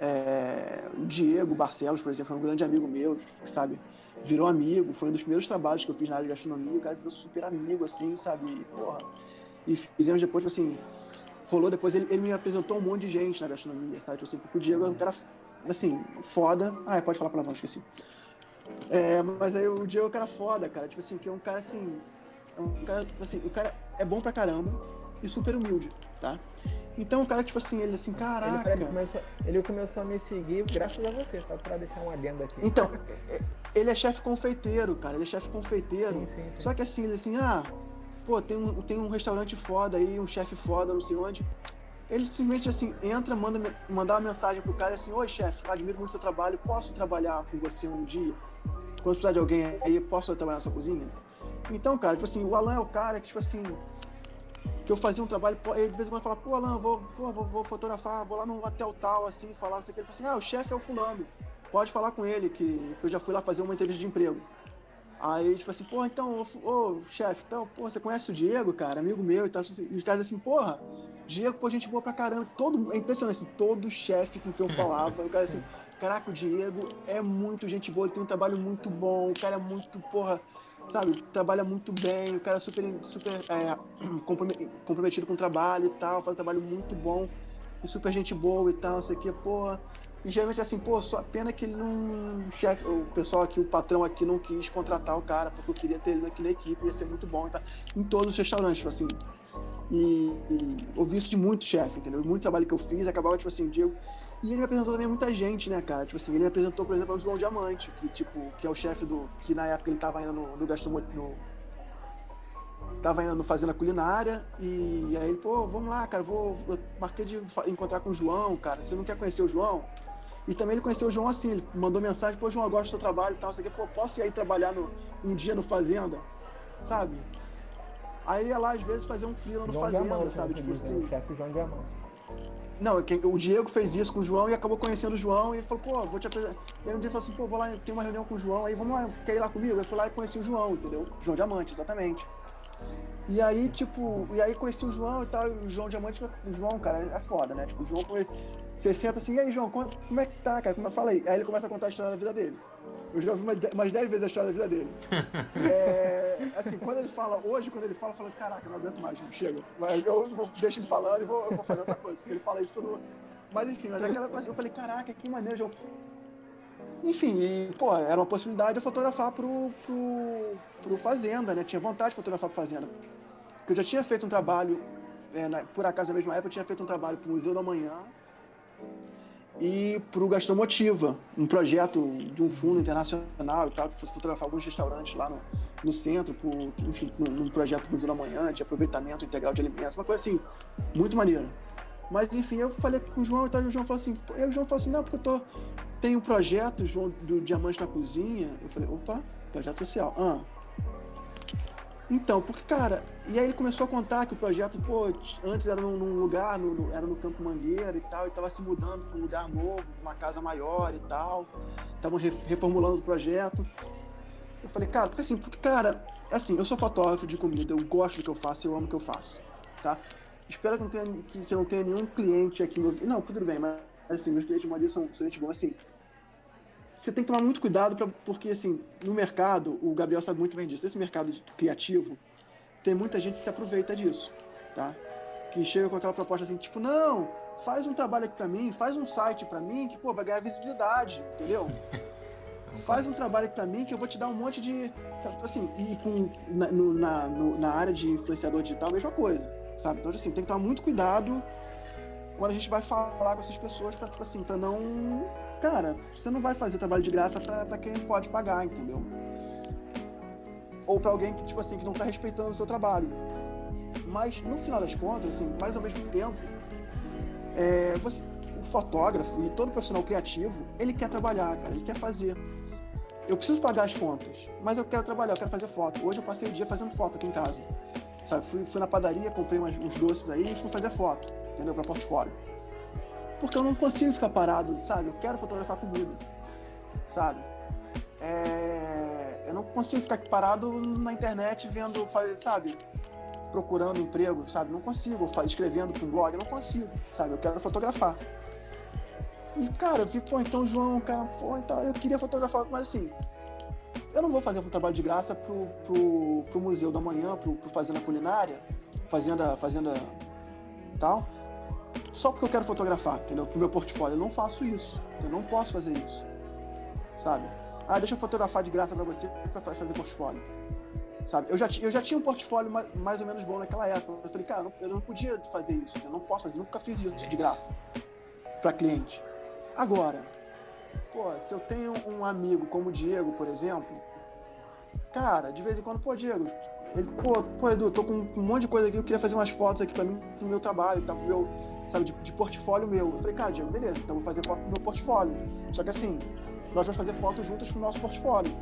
é, o Diego Barcelos, por exemplo, é um grande amigo meu, sabe? Virou amigo, foi um dos primeiros trabalhos que eu fiz na área de gastronomia, o cara virou super amigo, assim, sabe? E, porra. E fizemos depois, tipo assim, rolou depois, ele, ele, me apresentou um monte de gente na gastronomia, sabe? Tipo assim, porque o Diego é um cara, assim, foda. Ah, é, pode falar palavrão, esqueci. É, mas aí o Diego é um cara foda, cara. Tipo assim, que é um cara assim. É um cara, tipo assim, o cara é bom pra caramba e super humilde, tá? Então o cara, tipo assim, ele assim, caraca. Ele começou, ele começou a me seguir graças a você, só pra deixar um adendo aqui. Então, é, ele é chefe confeiteiro, cara. Ele é chefe confeiteiro. Sim, sim, sim. Só que assim, ele assim, ah, pô, tem um, tem um restaurante foda aí, um chefe foda, não sei onde. Ele simplesmente assim, entra, manda mandar uma mensagem pro cara assim, oi chefe, admiro muito seu trabalho, posso trabalhar com você um dia? Quando precisar de alguém aí, posso trabalhar na sua cozinha? Então, cara, tipo assim, o Alan é o cara que, tipo assim, que eu fazia um trabalho, ele de vez em quando falava, pô, Alan, vou, pô, vou, vou, fotografar, vou lá no hotel tal, assim, falar, não sei o que. Ele falou assim, ah, o chefe é o fulano, pode falar com ele, que, que eu já fui lá fazer uma entrevista de emprego. Aí, tipo assim, pô, então, ô, ô chefe, então, pô, você conhece o Diego, cara, amigo meu e tal, assim, e os caras assim, porra, Diego, pô, gente boa pra caramba, todo, é impressionante, assim, todo chefe com quem eu falava, o cara assim, caraca, o Diego é muito gente boa, ele tem um trabalho muito bom, o cara é muito, porra, sabe, trabalha muito bem, o cara é super, super é, comprometido com o trabalho e tal, faz um trabalho muito bom e super gente boa e tal, não sei o que, pô. E geralmente assim, pô, só pena que ele não. O chefe, o pessoal aqui, o patrão aqui não quis contratar o cara, porque eu queria ter ele aqui na equipe, ia ser muito bom e tal. Em todos os restaurantes, tipo assim. E, e ouvi isso de muito chefe, entendeu? Muito trabalho que eu fiz, acabava, tipo assim, Diego. E ele me apresentou também muita gente, né, cara? Tipo assim, ele me apresentou, por exemplo, o João Diamante, que, tipo, que é o chefe do. que na época ele tava ainda no, no gastronomia. No, tava ainda no Fazenda Culinária. E, aí ele, pô, vamos lá, cara, vou. Eu marquei de encontrar com o João, cara. Você não quer conhecer o João? E também ele conheceu o João assim, ele mandou mensagem, pô, João, eu gosto do seu trabalho e tal, você quer, pô, posso ir aí trabalhar no, um dia no Fazenda? Sabe? Aí ele ia lá, às vezes, fazer um frio no Fazenda, Diamante, sabe? Tipo assim. Chefe João Diamante. Não, quem- o Diego fez isso com o João e acabou conhecendo o João e falou, pô, vou te apresentar. E aí um dia falou assim, pô, vou lá, tem uma reunião com o João, aí vamos lá, quer ir lá comigo? Eu fui lá e conheci o João, entendeu? João Diamante, exatamente. E aí, tipo, e aí conheci o João e tal, e o João Diamante, o João, cara, é foda, né? Tipo, o João, você senta assim, e aí, João, como como é que tá, cara? Como eu falei? Aí ele começa a contar a história da vida dele. Eu já ouvi umas de- umas 10 vezes a história da vida dele. É, assim, quando ele fala, hoje, quando ele fala, eu falo, caraca, eu não aguento mais, chega. Eu vou, deixo ele falando e vou, eu vou fazer outra coisa, porque ele fala isso tudo. Mas enfim, mas aquela coisa, eu falei, caraca, que maneiro, João. Enfim, e, pô, era uma possibilidade de eu fotografar pro, pro, pro Fazenda, né? Tinha vontade de fotografar pro Fazenda. Porque eu já tinha feito um trabalho, é, na- por acaso na mesma época, eu tinha feito um trabalho pro Museu da Manhã e pro Gastromotiva, um projeto de um fundo internacional e tal, que fotografar alguns restaurantes lá no, no centro, pro, enfim, num, projeto do Museu da Manhã, de aproveitamento integral de alimentos, uma coisa assim, muito maneira. Mas enfim, eu falei com o João e tal, e o João falou assim, aí o João falou assim, não, porque eu tô. Tem um projeto, João, do Diamante na Cozinha. Eu falei, opa, projeto social. Ah. Então, porque, cara, e aí ele começou a contar que o projeto, pô, antes era num, lugar, no- no- era no Campo Mangueira e tal, e tava se mudando para um lugar novo, uma casa maior e tal. Estavam reformulando o projeto. Eu falei, cara, porque assim, porque, cara, assim, eu sou fotógrafo de comida, eu gosto do que eu faço, eu amo o que eu faço, tá? Espero que não tenha, que, que não tenha nenhum cliente aqui no. Não, tudo bem, mas assim, meus clientes de maioria são, gente boa, assim. Você tem que tomar muito cuidado, pra, porque assim, no mercado, o Gabriel sabe muito bem disso, esse mercado criativo, tem muita gente que se aproveita disso, tá? Que chega com aquela proposta assim, tipo, não, faz um trabalho aqui pra mim, faz um site pra mim, que, pô, vai ganhar visibilidade, entendeu? Faz um trabalho aqui pra mim que eu vou te dar um monte de. Assim, e com, na, no- na, no- na área de influenciador digital, a mesma coisa, sabe? Então, assim, tem que tomar muito cuidado quando a gente vai falar com essas pessoas pra, tipo assim, pra não. Cara, você não vai fazer trabalho de graça pra quem pode pagar, entendeu? Ou pra alguém que, tipo assim, que não tá respeitando o seu trabalho. Mas, no final das contas, assim, mais ao mesmo tempo, é, você, o fotógrafo e todo profissional criativo, ele quer trabalhar, cara, ele quer fazer. Eu preciso pagar as contas, mas eu quero trabalhar, eu quero fazer foto. Hoje eu passei o dia fazendo foto aqui em casa. Sabe, fui, fui na padaria, comprei umas- uns doces aí e fui fazer foto, entendeu? Pra portfólio. Porque eu não consigo ficar parado, sabe? Eu quero fotografar comida, sabe? É, Eu não consigo ficar parado na internet vendo, sabe? Procurando emprego, sabe? Não consigo, escrevendo um blog, eu não consigo, sabe? Eu quero fotografar. E, cara, eu vi, pô, então, João, cara, pô, então, eu queria fotografar, mas assim, eu não vou fazer um trabalho de graça pro, pro, pro Museu da Manhã, pro, pro Fazenda Culinária, Fazenda, Fazenda tal, só porque eu quero fotografar, entendeu? Pro meu portfólio. Eu não faço isso, eu não posso fazer isso, sabe? Ah, deixa eu fotografar de graça pra você pra fa- fazer portfólio, sabe? Eu já, eu já tinha um portfólio ma- mais ou menos bom naquela época. Eu falei, cara, eu não- eu não podia fazer isso, eu não posso fazer, nunca fiz isso de graça pra cliente. Agora, pô, se eu tenho um amigo como o Diego, por exemplo, cara, de vez em quando, pô, Diego, ele, pô, pô, Edu, tô com um monte de coisa aqui, eu queria fazer umas fotos aqui pra mim, pro meu trabalho, tá, pro meu, sabe, de, de portfólio meu. Eu falei, cara, Diego, beleza, então vou fazer foto pro meu portfólio. Só que assim, nós vamos fazer fotos juntas pro nosso portfólio.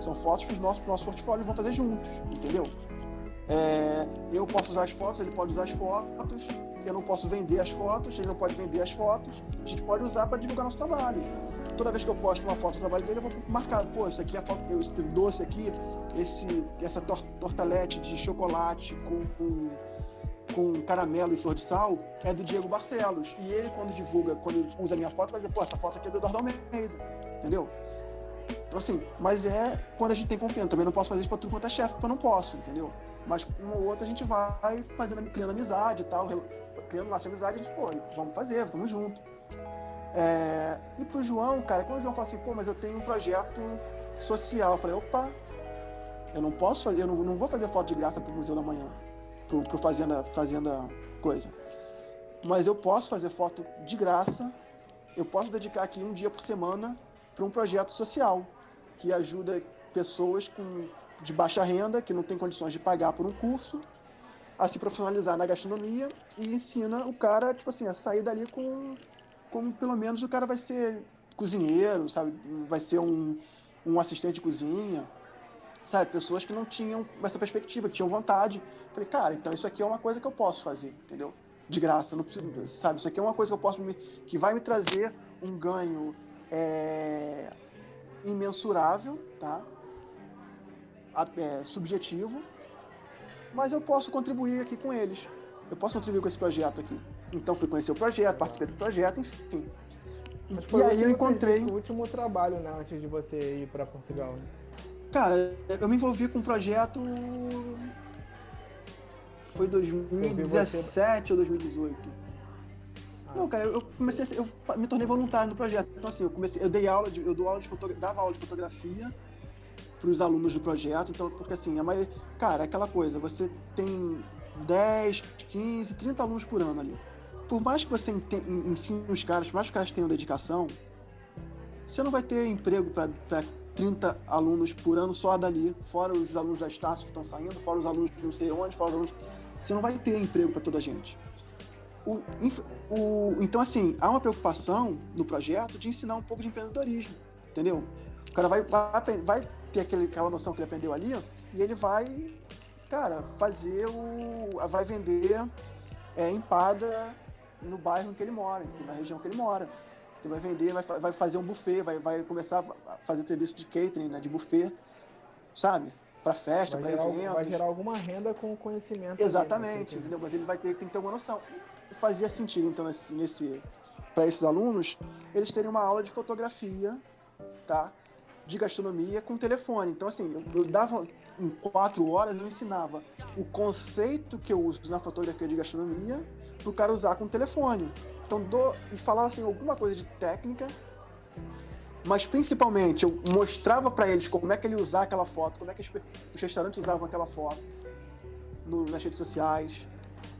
São fotos pro nosso, pro nosso portfólio vamos fazer juntos, entendeu? É, eu posso usar as fotos, ele pode usar as fotos, eu não posso vender as fotos, ele não pode vender as fotos, a gente pode usar para divulgar nosso trabalho. Toda vez que eu posto uma foto do trabalho dele, eu vou marcar, pô, isso aqui é a foto, esse doce aqui, esse, essa tor tortalete de chocolate com, com, com caramelo e flor de sal é do Diego Barcelos. E ele, quando divulga, quando usa a minha foto, vai dizer, pô, essa foto aqui é do Eduardo Almeida, entendeu? Então, assim, mas é quando a gente tem confiança. Também não posso fazer isso pra tudo quanto é chefe, porque eu não posso, entendeu? Mas um ou outro a gente vai fazendo, criando amizade e tal, criando laço de amizade, a gente, pô, vamos fazer, vamos junto. É, e pro João, cara, quando o João fala assim, pô, mas eu tenho um projeto social, eu falei, opa, eu não posso fazer, eu não, não vou fazer foto de graça pro Museu da Manhã, pro, pro Fazenda, Fazenda Coisa. Mas eu posso fazer foto de graça, eu posso dedicar aqui um dia por semana para um projeto social que ajuda pessoas com, de baixa renda, que não têm condições de pagar por um curso, a se profissionalizar na gastronomia e ensina o cara, tipo assim, a sair dali com, com pelo menos o cara vai ser cozinheiro, sabe? Vai ser um, um assistente de cozinha, sabe? Pessoas que não tinham essa perspectiva, que tinham vontade. Falei, cara, então isso aqui é uma coisa que eu posso fazer, entendeu? de graça. Não preciso, sabe? Isso aqui é uma coisa que eu posso me, que vai me trazer um ganho é, imensurável, tá? É, subjetivo, mas eu posso contribuir aqui com eles. Eu posso contribuir com esse projeto aqui. Então fui conhecer o projeto, participei do projeto, enfim. e aí eu encontrei o último trabalho, né, antes de você ir para Portugal. Né? Cara, eu me envolvi com um projeto foi 2017 ou 2018. Ah. Não, cara, eu comecei, eu me tornei voluntário no projeto. Então assim, eu comecei, eu dei aula de, eu dou aula de fotografia, dava aula de fotografia para os alunos do projeto. Então, porque assim, a maioria, cara, é aquela coisa, você tem 10, 15, 30 alunos por ano ali. Por mais que você ensine os caras, por mais que os caras tenham dedicação, você não vai ter emprego para 30 alunos por ano só dali, fora os alunos da Estácio que estão saindo, fora os alunos de não sei onde, fora os alunos. Você não vai ter emprego para toda a gente. O, o, então, assim, há uma preocupação no projeto de ensinar um pouco de empreendedorismo, entendeu? O cara vai, vai, vai ter aquele, aquela noção que ele aprendeu ali e ele vai, cara, fazer o. vai vender é, empada no bairro em que ele mora, na região que ele mora. Vai vender, vai, vai fazer um buffet, vai, vai começar a fazer serviço de catering, né, de buffet, sabe? Para festa, para eventos. Vai gerar alguma renda com o conhecimento. Exatamente, entendeu? Mas ele vai ter, tem que ter uma noção. Fazia sentido, então, nesse, nesse para esses alunos, eles terem uma aula de fotografia, tá? De gastronomia com telefone. Então, assim, eu, eu dava em quatro horas, eu ensinava o conceito que eu uso na fotografia de gastronomia para o cara usar com telefone. Então, do, e falava assim, alguma coisa de técnica, mas principalmente eu mostrava para eles como é que ele usar aquela foto, como é que os restaurantes usavam aquela foto no, nas redes sociais.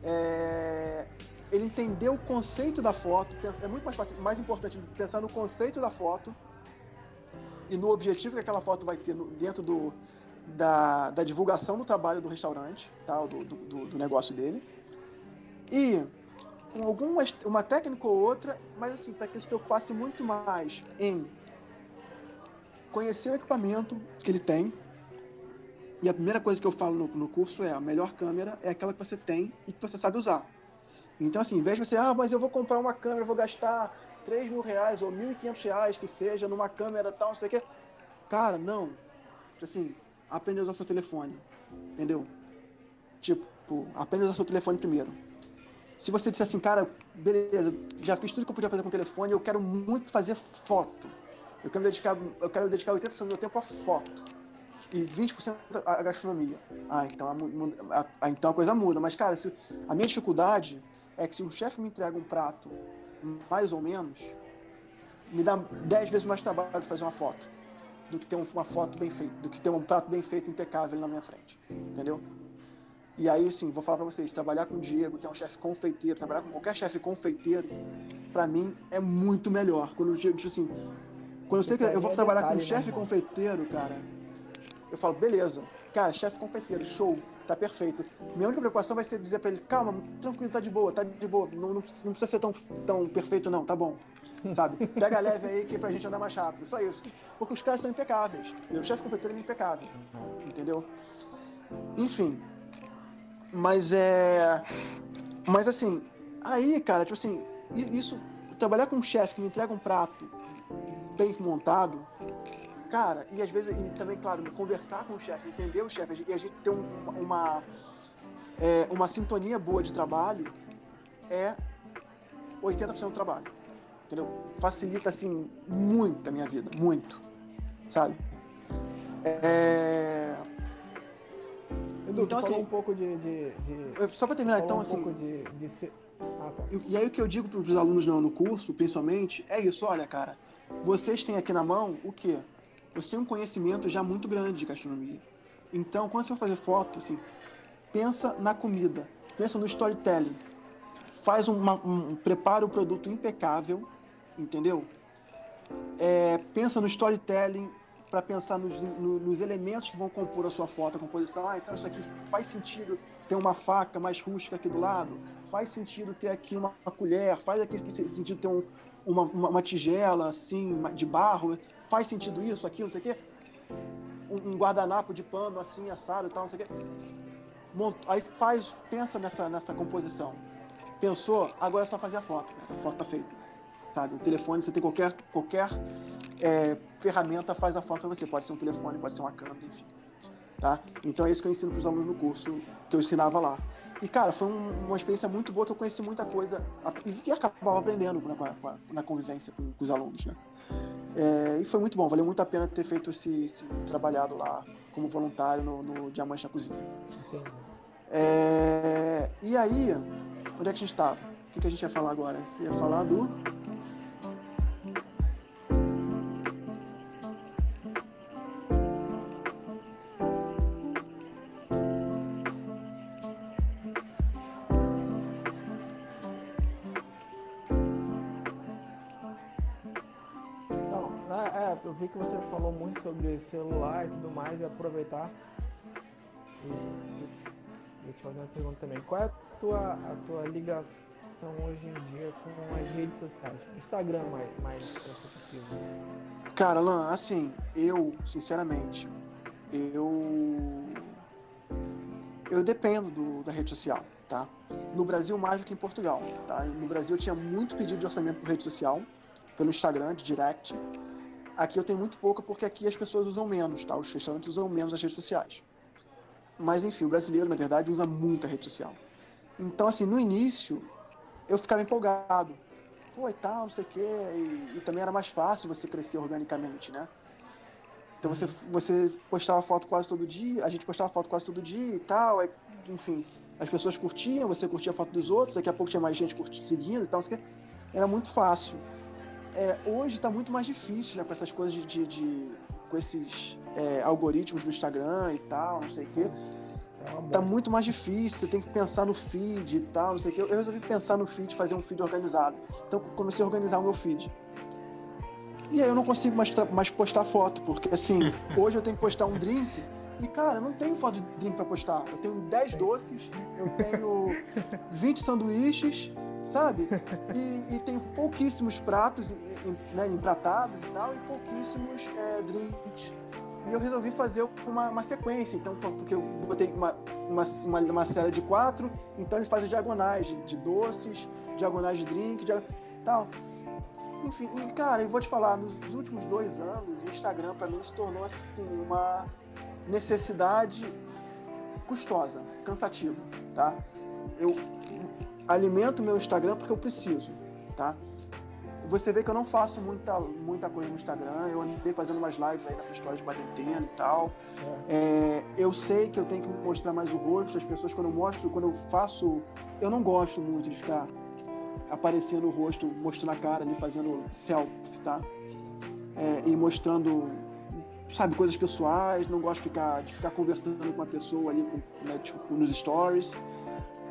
É, ele entendeu o conceito da foto, é muito mais fácil, mais importante pensar no conceito da foto e no objetivo que aquela foto vai ter no, dentro do, da, da, divulgação do trabalho do restaurante, tá, do, do, do negócio dele. E com alguma uma técnica ou outra, mas assim, para que ele se preocupasse muito mais em conhecer o equipamento que ele tem. E a primeira coisa que eu falo no, no curso é: a melhor câmera é aquela que você tem e que você sabe usar. Então, assim, em vez de você, ah, mas eu vou comprar uma câmera, vou gastar 3 mil reais ou 1.500 reais que seja numa câmera tal, não sei o quê. Cara, não. Tipo assim, aprender a usar seu telefone. Entendeu? Tipo, aprenda a usar seu telefone primeiro se você disser assim, cara, beleza, já fiz tudo que eu podia fazer com o telefone, eu quero muito fazer foto. Eu quero dedicar, eu quero dedicar 80% do meu tempo a foto. E 20% a gastronomia. Ah, então a, a, então a coisa muda. Mas, cara, se, a minha dificuldade é que se um chefe me entrega um prato mais ou menos, me dá 10 vezes mais trabalho de fazer uma foto do que ter uma foto bem feita, do que ter um prato bem feito, impecável na minha frente. Entendeu? E aí, sim, vou falar para vocês, trabalhar com o Diego, que é um chefe confeiteiro, trabalhar com qualquer chefe confeiteiro, para mim é muito melhor. Quando eu digo tipo assim, quando eu sei que eu vou trabalhar com um né, chefe confeiteiro, cara, eu falo, beleza, cara, chefe confeiteiro, show, tá perfeito. Minha única preocupação vai ser dizer para ele, calma, tranquilo, tá de boa, tá de boa, não, não, não, precisa ser tão, tão perfeito não, tá bom, sabe? Pega leve aí que é pra gente andar mais rápido, só isso. Porque os caras são impecáveis, o chefe confeiteiro é impecável, entendeu? Enfim, mas é. Mas assim, aí, cara, tipo assim, isso. Trabalhar com um chefe que me entrega um prato bem montado, cara, e às vezes, e também, claro, conversar com o chefe, entender o chefe, e a gente ter um, uma, é, uma sintonia boa de trabalho é 80% do trabalho. Entendeu? Facilita, assim, muito a minha vida, muito. Sabe? É. Edu, então, assim, um pouco de, de, de, Só para terminar, então, um assim. De, de ah, tá. E aí o que eu digo para os alunos no, no curso, principalmente, é isso, olha, cara, vocês têm aqui na mão o quê? Você tem um conhecimento já muito grande de gastronomia. Então, quando você for fazer foto, assim, pensa na comida, pensa no storytelling. Faz uma, um, prepara o produto impecável, entendeu? É, pensa no storytelling, para pensar nos, no, nos, elementos que vão compor a sua foto, a composição. Ah, então isso aqui faz sentido ter uma faca mais rústica aqui do lado, faz sentido ter aqui uma, uma colher, faz aqui sentido ter um, uma, uma, uma, tigela assim de barro, faz sentido isso, aquilo, não sei o quê. Um, um guardanapo de pano assim, assado e tal, não sei o quê. Aí faz, pensa nessa, nessa composição. Pensou? Agora é só fazer a foto, cara. A foto tá feita. Sabe? O telefone, você tem qualquer, qualquer é, ferramenta faz a foto pra você. Pode ser um telefone, pode ser uma câmera, enfim. Tá? Então é isso que eu ensino pros alunos no curso que eu ensinava lá. E, cara, foi um, uma experiência muito boa que eu conheci muita coisa e acabava aprendendo na, na convivência com, com, os alunos, né? É, e foi muito bom, valeu muito a pena ter feito esse, esse trabalhado lá como voluntário no, no Diamante na Cozinha. É, e aí, onde é que a gente estava? O que, que a gente ia falar agora? Você ia falar do. Sobre celular e tudo mais, e aproveitar e, e, te fazer uma pergunta também. Qual é a tua, a tua ligação hoje em dia com as redes sociais? Instagram mais, mais. Cara, Lan, assim, eu, sinceramente, eu. Eu dependo do, da rede social, tá? No Brasil, mais do que em Portugal, tá? No Brasil, eu tinha muito pedido de orçamento por rede social, pelo Instagram, de direct. Aqui eu tenho muito pouco porque aqui as pessoas usam menos, tá? Os restaurantes usam menos as redes sociais. Mas enfim, o brasileiro, na verdade, usa muita rede social. Então, assim, no início, eu ficava empolgado. Pô, e tal, não sei o quê. E, e, também era mais fácil você crescer organicamente, né? Então você, você postava foto quase todo dia, a gente postava foto quase todo dia e tal, enfim, as pessoas curtiam, você curtia a foto dos outros, daqui a pouco tinha mais gente curtindo, seguindo e tal, não sei o quê. Era muito fácil é, hoje está muito mais difícil, né? Com essas coisas de. de, de com esses é, algoritmos do Instagram e tal, não sei o quê. É tá muito mais difícil, você tem que pensar no feed e tal, não sei o quê. Eu resolvi pensar no feed, fazer um feed organizado. Então comecei a organizar o meu feed. E aí eu não consigo mais, mais postar foto, porque assim, hoje eu tenho que postar um drink e, cara, eu não tenho foto de drink pra postar. Eu tenho 10 doces, eu tenho 20 sanduíches sabe? E, e tem pouquíssimos pratos né, empratados e tal, e pouquíssimos é, drinks. E eu resolvi fazer uma, uma, sequência, então, porque eu botei uma, uma, uma, uma série de quatro, então ele faz diagonais de, de, doces, diagonais de drink, de, tal. Enfim, e cara, eu vou te falar, nos últimos dois anos, o Instagram para mim se tornou assim uma necessidade custosa, cansativa, tá? Eu alimento meu Instagram porque eu preciso, tá? Você vê que eu não faço muita, muita coisa no Instagram, eu andei fazendo umas lives aí nessa história de quarentena e tal. É. É, eu sei que eu tenho que mostrar mais o rosto, as pessoas quando eu mostro, quando eu faço, eu não gosto muito de ficar aparecendo o rosto, mostrando a cara ali, fazendo selfie, tá? É, e mostrando, sabe, coisas pessoais, não gosto de ficar, de ficar conversando com uma pessoa ali, né, tipo, nos stories.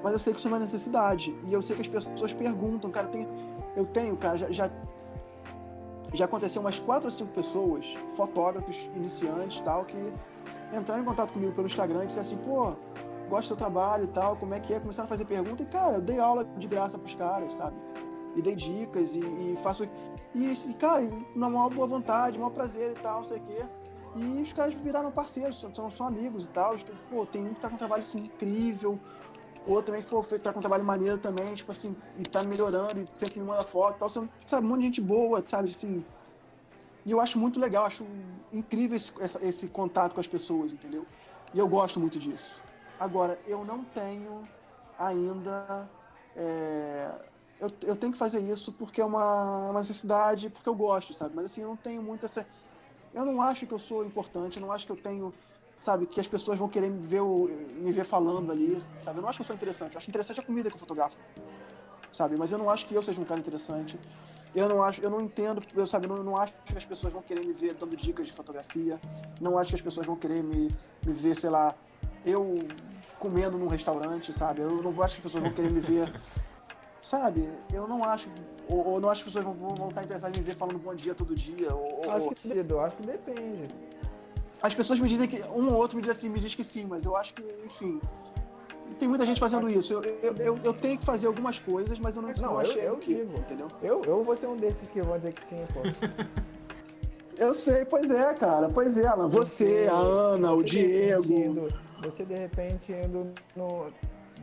Mas eu sei que isso é uma necessidade. E eu sei que as pessoas perguntam, cara, tem, eu tenho, cara, já, já, já aconteceu umas quatro ou cinco pessoas, fotógrafos, iniciantes tal, que entraram em contato comigo pelo Instagram e disseram assim, pô, gosto do seu trabalho e tal, como é que é? Começaram a fazer perguntas e, cara, eu dei aula de graça pros caras, sabe? E dei dicas e, e faço. E, cara, na maior boa vontade, maior prazer e tal, não sei o quê. E os caras viraram parceiros, são, são amigos e tal. Pô, tem um que tá com um trabalho assim, incrível, outro também feito, tá com um trabalho maneiro também, tipo assim, e tá melhorando, e sempre me manda foto tal. Você, sabe, um monte de gente boa, sabe, assim. E eu acho muito legal, acho incrível esse, esse, contato com as pessoas, entendeu? E eu gosto muito disso. Agora, eu não tenho ainda. É, eu, eu tenho que fazer isso porque é uma, uma necessidade, porque eu gosto, sabe? Mas assim, eu não tenho muito essa. Eu não acho que eu sou importante, eu não acho que eu tenho sabe? Que as pessoas vão querer me ver, me ver falando ali, sabe? Eu não acho que eu sou interessante. Eu acho interessante a comida que eu fotografo, sabe? Mas eu não acho que eu seja um cara interessante. Eu não acho, eu não entendo, eu sabe, não, não acho que as pessoas vão querer me ver dando dicas de fotografia. Não acho que as pessoas vão querer me, me ver, sei lá, eu comendo num restaurante, sabe? Eu não acho que as pessoas vão querer me ver, sabe? Eu não acho, ou, ou não acho que as pessoas vão, vão estar interessadas em me ver falando bom dia todo dia. Ou, acho que, eu acho que depende. As pessoas me dizem que. Um ou outro me diz assim, me diz que sim, mas eu acho que, enfim. Tem muita gente fazendo isso. Eu, eu, eu, eu tenho que fazer algumas coisas, mas eu não, não, não achei eu, eu que, digo. entendeu? Eu, eu vou ser um desses que vão dizer que sim, pô. eu sei, pois é, cara. Pois é, Alan. Você, a Ana, o Diego. Indo, você de repente indo no.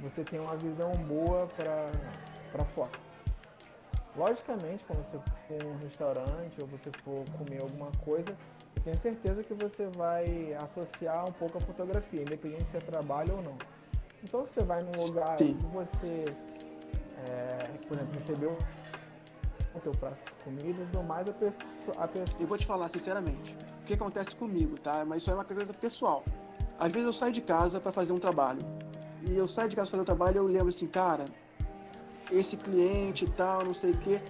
Você tem uma visão boa para para foto. Logicamente, quando você for um restaurante ou você for comer alguma coisa, tenho certeza que você vai associar um pouco a fotografia, independente se é trabalho ou não. Então, você vai num lugar Sim. que você, é, por exemplo, recebeu o teu prato de comida e tudo mais, a pessoa, a pessoa... Eu vou te falar sinceramente, o que acontece comigo, tá? Mas isso é uma coisa pessoal. Às vezes eu saio de casa para fazer um trabalho. E eu saio de casa para fazer o trabalho e eu lembro assim, cara, esse cliente e tal, não sei o quê,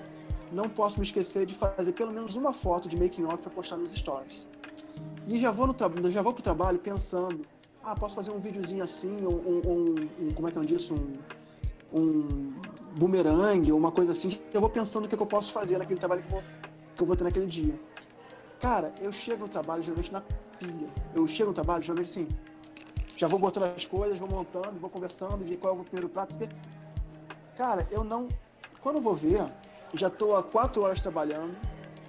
não posso me esquecer de fazer pelo menos uma foto de making off para postar nos stories. E já vou no trabalho, já vou pro trabalho pensando, ah, posso fazer um videozinho assim, ou um, um, um, como é que eu disse, um, um boomerang, ou uma coisa assim. Eu vou pensando o que, é que eu posso fazer naquele trabalho que eu, vou, que eu vou ter naquele dia. Cara, eu chego no trabalho geralmente na pilha. Eu chego no trabalho geralmente assim, já vou botando as coisas, vou montando, vou conversando, de qual é o primeiro prato. Cara, eu não. Quando eu vou ver, já tô há quatro horas trabalhando,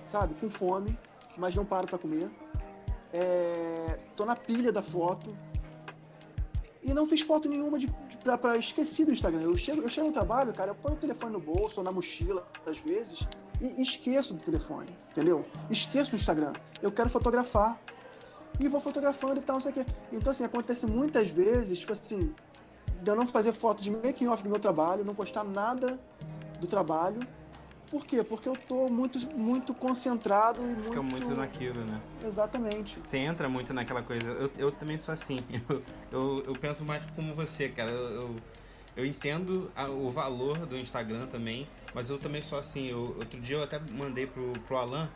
sabe? Com fome, mas não paro para comer. É, tô na pilha da foto. E não fiz foto nenhuma de, de, pra esqueci do Instagram. Eu chego, eu chego no trabalho, cara, eu ponho o telefone no bolso ou na mochila, às vezes, e esqueço do telefone, entendeu? Esqueço do Instagram. Eu quero fotografar. E vou fotografando e tal, não sei o quê. Então, assim, acontece muitas vezes, tipo assim, de eu não fazer foto de making off do meu trabalho, não postar nada do trabalho. Por quê? Porque eu tô muito, muito concentrado e Fica muito... muito naquilo, né? Exatamente. Você entra muito naquela coisa. Eu, eu também sou assim. Eu, eu, eu penso mais como você, cara. Eu, eu, eu entendo a, o valor do Instagram também, mas eu também sou assim. Eu, outro dia eu até mandei pro, pro Alan.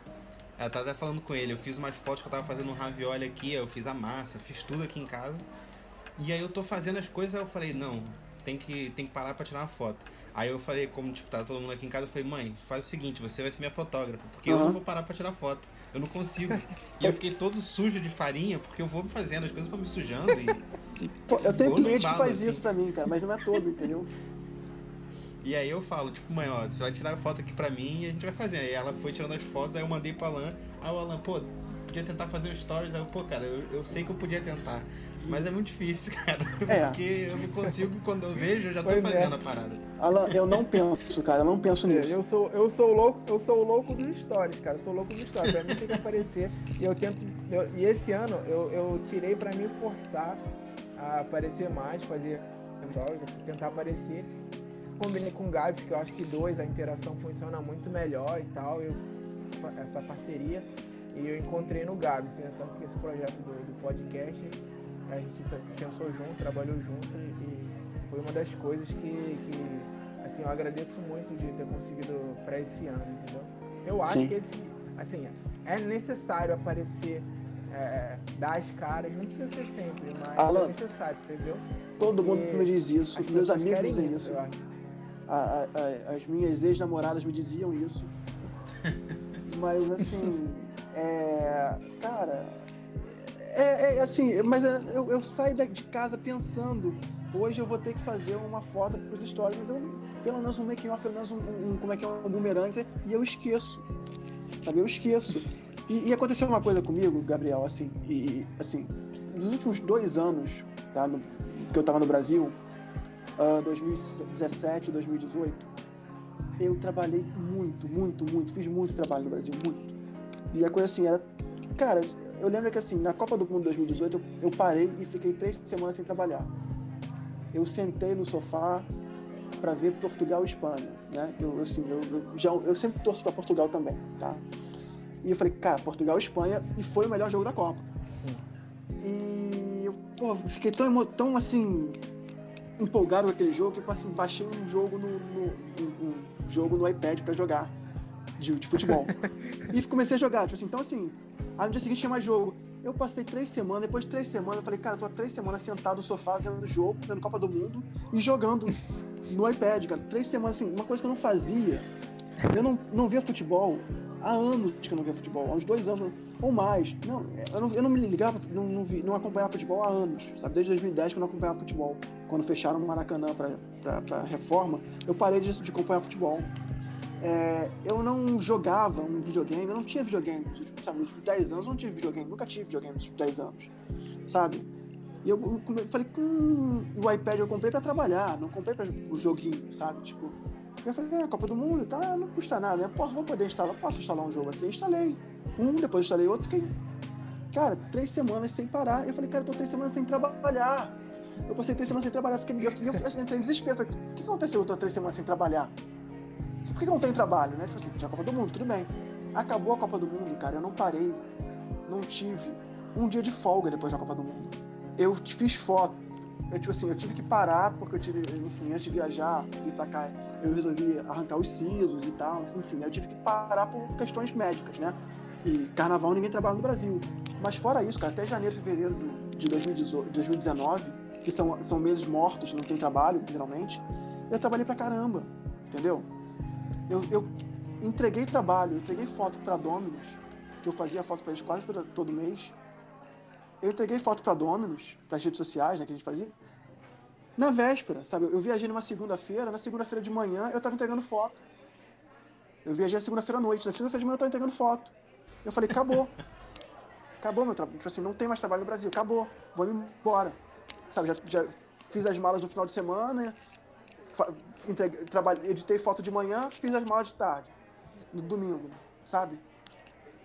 Ela tava até falando com ele. Eu fiz umas fotos que eu tava fazendo um ravioli aqui. Eu fiz a massa, fiz tudo aqui em casa. E aí eu tô fazendo as coisas, eu falei, não, tem que, tem que parar pra tirar uma foto. Aí eu falei, como tipo, tá todo mundo aqui em casa, eu falei, mãe, faz o seguinte, você vai ser minha fotógrafa, porque uhum. eu não vou parar pra tirar foto. Eu não consigo. e eu fiquei todo sujo de farinha, porque eu vou me fazendo, as coisas vão me sujando e. Eu tenho cliente que faz assim. isso pra mim, cara, mas não é todo, entendeu? E aí eu falo, tipo, mãe, ó, você vai tirar a foto aqui pra mim e a gente vai fazer. Aí ela foi tirando as fotos, aí eu mandei pro Alan, aí o Alan, pô, podia tentar fazer um stories. Aí eu, pô, cara, eu, eu sei que eu podia tentar. Mas é muito difícil, cara. É. Porque eu não consigo, quando eu vejo, eu já tô pois é. fazendo é. a parada. Alan, eu não penso, cara, eu não penso nisso. Eu sou, eu sou louco, eu sou o louco dos stories, cara. Eu sou louco dos stories. Pra mim tem que aparecer. E eu tento. Eu, e esse ano eu, eu tirei pra me forçar a aparecer mais, fazer stories, tentar aparecer. Combinei com o Gabi, porque eu acho que dois, a interação funciona muito melhor e tal. Eu, essa parceria. E eu encontrei no Gabs, né? tanto que esse projeto do, do, podcast a gente pensou junto, trabalhou junto e, foi uma das coisas que, que, assim, eu agradeço muito de ter conseguido para esse ano, entendeu? Eu acho Sim. que esse, assim, é necessário aparecer, é, dar as caras, não precisa ser sempre, mas Alan, é necessário, entendeu? Todo Porque mundo me diz isso, meus amigos dizem isso. isso. A, a, a, as minhas ex-namoradas me diziam isso. mas assim, é, cara, é, é assim, mas eu, eu, saio de casa pensando, hoje eu vou ter que fazer uma foto para os stories, mas eu, pelo menos um making off, pelo menos um, um, como é que é um boomerang, e eu esqueço, sabe, eu esqueço. E, e aconteceu uma coisa comigo, Gabriel, assim, e assim, nos últimos dois anos, tá, no, que eu estava no Brasil, uh, 2017, 2018, eu trabalhei muito, muito, muito, fiz muito trabalho no Brasil, muito e a coisa assim, era. Cara, eu lembro que assim, na Copa do Mundo 2018, eu, eu parei e fiquei três semanas sem trabalhar. Eu sentei no sofá para ver Portugal e Espanha, né? Eu, assim, eu, eu, já, eu sempre torço para Portugal também, tá? E eu falei, cara, Portugal e Espanha, e foi o melhor jogo da Copa. E eu, pô, fiquei tão, tão assim, empolgado com aquele jogo que eu assim, baixei um jogo no, no um, um jogo no iPad para jogar de, de futebol. e comecei a jogar, tipo assim, então assim, aí no dia seguinte tinha mais jogo. Eu passei três semanas, depois de três semanas, eu falei, cara, tô há três semanas sentado no sofá vendo jogo, vendo Copa do Mundo e jogando no iPad, cara. Três semanas, assim, uma coisa que eu não fazia. Eu não, não via futebol há anos que eu não via futebol, há uns dois anos ou mais. Não, eu não, eu não me ligava, não, não, vi, não acompanhava futebol há anos, sabe? Desde 2010 que eu não acompanhava futebol. Quando fecharam o Maracanã para reforma, eu parei de, de acompanhar futebol. É, eu não jogava um videogame, eu não tinha videogame nos últimos, sabe, nos últimos 10 anos, eu não tive videogame, nunca tive videogame nos últimos 10 anos, sabe? E eu, eu falei, hum, o iPad eu comprei para trabalhar, não comprei para o joguinho, sabe? Tipo, Eu falei, é, Copa do Mundo, tá, não custa nada, né? Posso, vou poder instalar, posso instalar um jogo aqui. Eu instalei um, depois instalei outro, fiquei, cara, três semanas sem parar. Eu falei, cara, eu tô três semanas sem trabalhar. Eu passei três semanas sem trabalhar, fiquei, eu, eu, eu entrei em desespero. Falei, o que aconteceu? Eu tô três semanas sem trabalhar. Por que, não tenho trabalho, né? Tipo assim, tinha a Copa do Mundo, tudo bem. Acabou a Copa do Mundo, cara, eu não parei. Não tive um dia de folga depois da Copa do Mundo. Eu fiz foto. Eu, tipo assim, eu tive que parar porque eu tive, enfim, antes de viajar, vir pra cá, eu resolvi arrancar os sisos e tal, enfim, eu tive que parar por questões médicas, né? E carnaval ninguém trabalha no Brasil. Mas fora isso, cara, até janeiro, fevereiro de 2019, que são, são meses mortos, não tem trabalho, geralmente, eu trabalhei pra caramba, entendeu? Eu, eu entreguei trabalho, entreguei foto para Dominus, que eu fazia foto para eles quase todo, todo mês. Eu entreguei foto para Dominus, para as redes sociais, né, que a gente fazia. Na véspera, sabe? Eu viajei numa segunda-feira, na segunda-feira de manhã eu estava entregando foto. Eu viajei na segunda-feira à noite, na segunda-feira de manhã eu estava entregando foto. Eu falei, acabou. acabou meu trabalho. Tipo assim, não tem mais trabalho no Brasil, acabou. Vou embora. Sabe, já, já fiz as malas no final de semana, trabalhei, editei foto de manhã, fiz as malas de tarde, no domingo, sabe?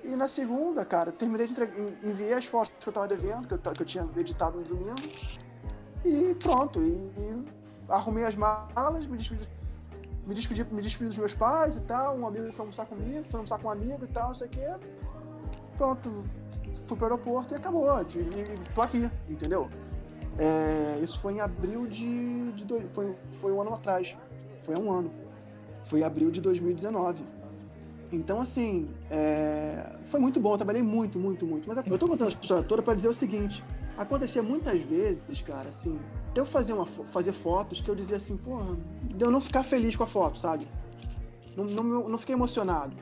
E na segunda, cara, terminei de entregar, enviei as fotos que eu tava devendo, que eu, que eu tinha editado no domingo, e pronto. E, e arrumei as malas, me despedi, me despedi, me despedi dos meus pais e tal. Um amigo foi almoçar comigo, foi almoçar com um amigo e tal, não sei o quê. Pronto, fui pro aeroporto e acabou. E, e tô aqui, entendeu? É, isso foi em abril de. de dois, foi, foi um ano atrás. Foi há um ano. Foi em abril de 2019. Então, assim, é, foi muito bom. Eu trabalhei muito, muito, muito. Mas eu tô contando a história toda para dizer o seguinte: acontecia muitas vezes, cara, assim, eu fazer, uma, fazer fotos que eu dizia assim, porra, de eu não ficar feliz com a foto, sabe? Não, não, não fiquei emocionado.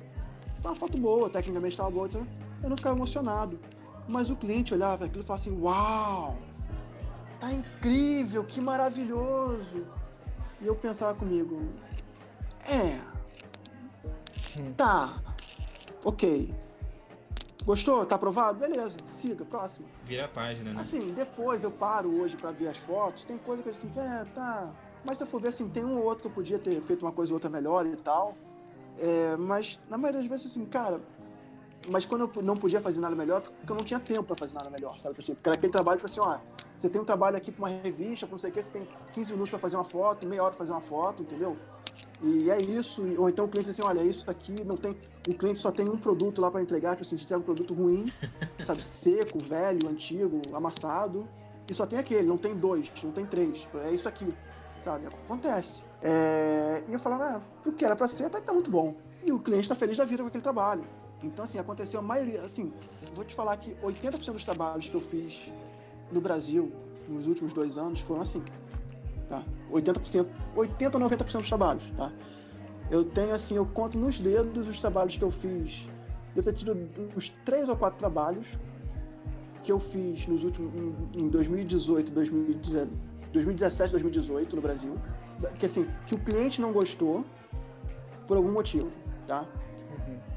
Uma foto boa, tecnicamente estava boa, eu não ficava emocionado. Mas o cliente olhava aquilo e falava assim, uau! Tá incrível, que maravilhoso. E eu pensava comigo, é, tá, ok. Gostou? Tá aprovado? Beleza, siga, próximo. Vira a página, né? Assim, depois eu paro hoje para ver as fotos, tem coisa que eu assim, é, tá. Mas se eu for ver assim, tem um ou outro que eu podia ter feito uma coisa ou outra melhor e tal. É, mas na maioria das vezes, assim, cara, mas quando eu não podia fazer nada melhor, porque eu não tinha tempo para fazer nada melhor, sabe? Assim, porque era aquele trabalho, tipo assim, ó, você tem um trabalho aqui para uma revista, não sei o que, você tem 15 minutos para fazer uma foto, meia hora para fazer uma foto, entendeu? E é isso, ou então o cliente diz assim, olha, isso aqui não tem, o cliente só tem um produto lá para entregar, tipo assim, a gente tem um produto ruim, sabe, seco, velho, antigo, amassado, e só tem aquele, não tem dois, não tem três, é isso aqui, sabe? Acontece. É... E eu falava, é, o que era para ser, até que tá muito bom. E o cliente está feliz da vida com aquele trabalho. Então, assim, aconteceu a maioria. Assim, vou te falar que 80% dos trabalhos que eu fiz no Brasil nos últimos dois anos foram assim. Tá? 80%, 80 ou 90% dos trabalhos, tá? Eu tenho, assim, eu conto nos dedos os trabalhos que eu fiz. Devo ter tido uns três ou quatro trabalhos que eu fiz nos últimos. em 2018, 2017, 2018 no Brasil. Que assim, que o cliente não gostou por algum motivo, tá?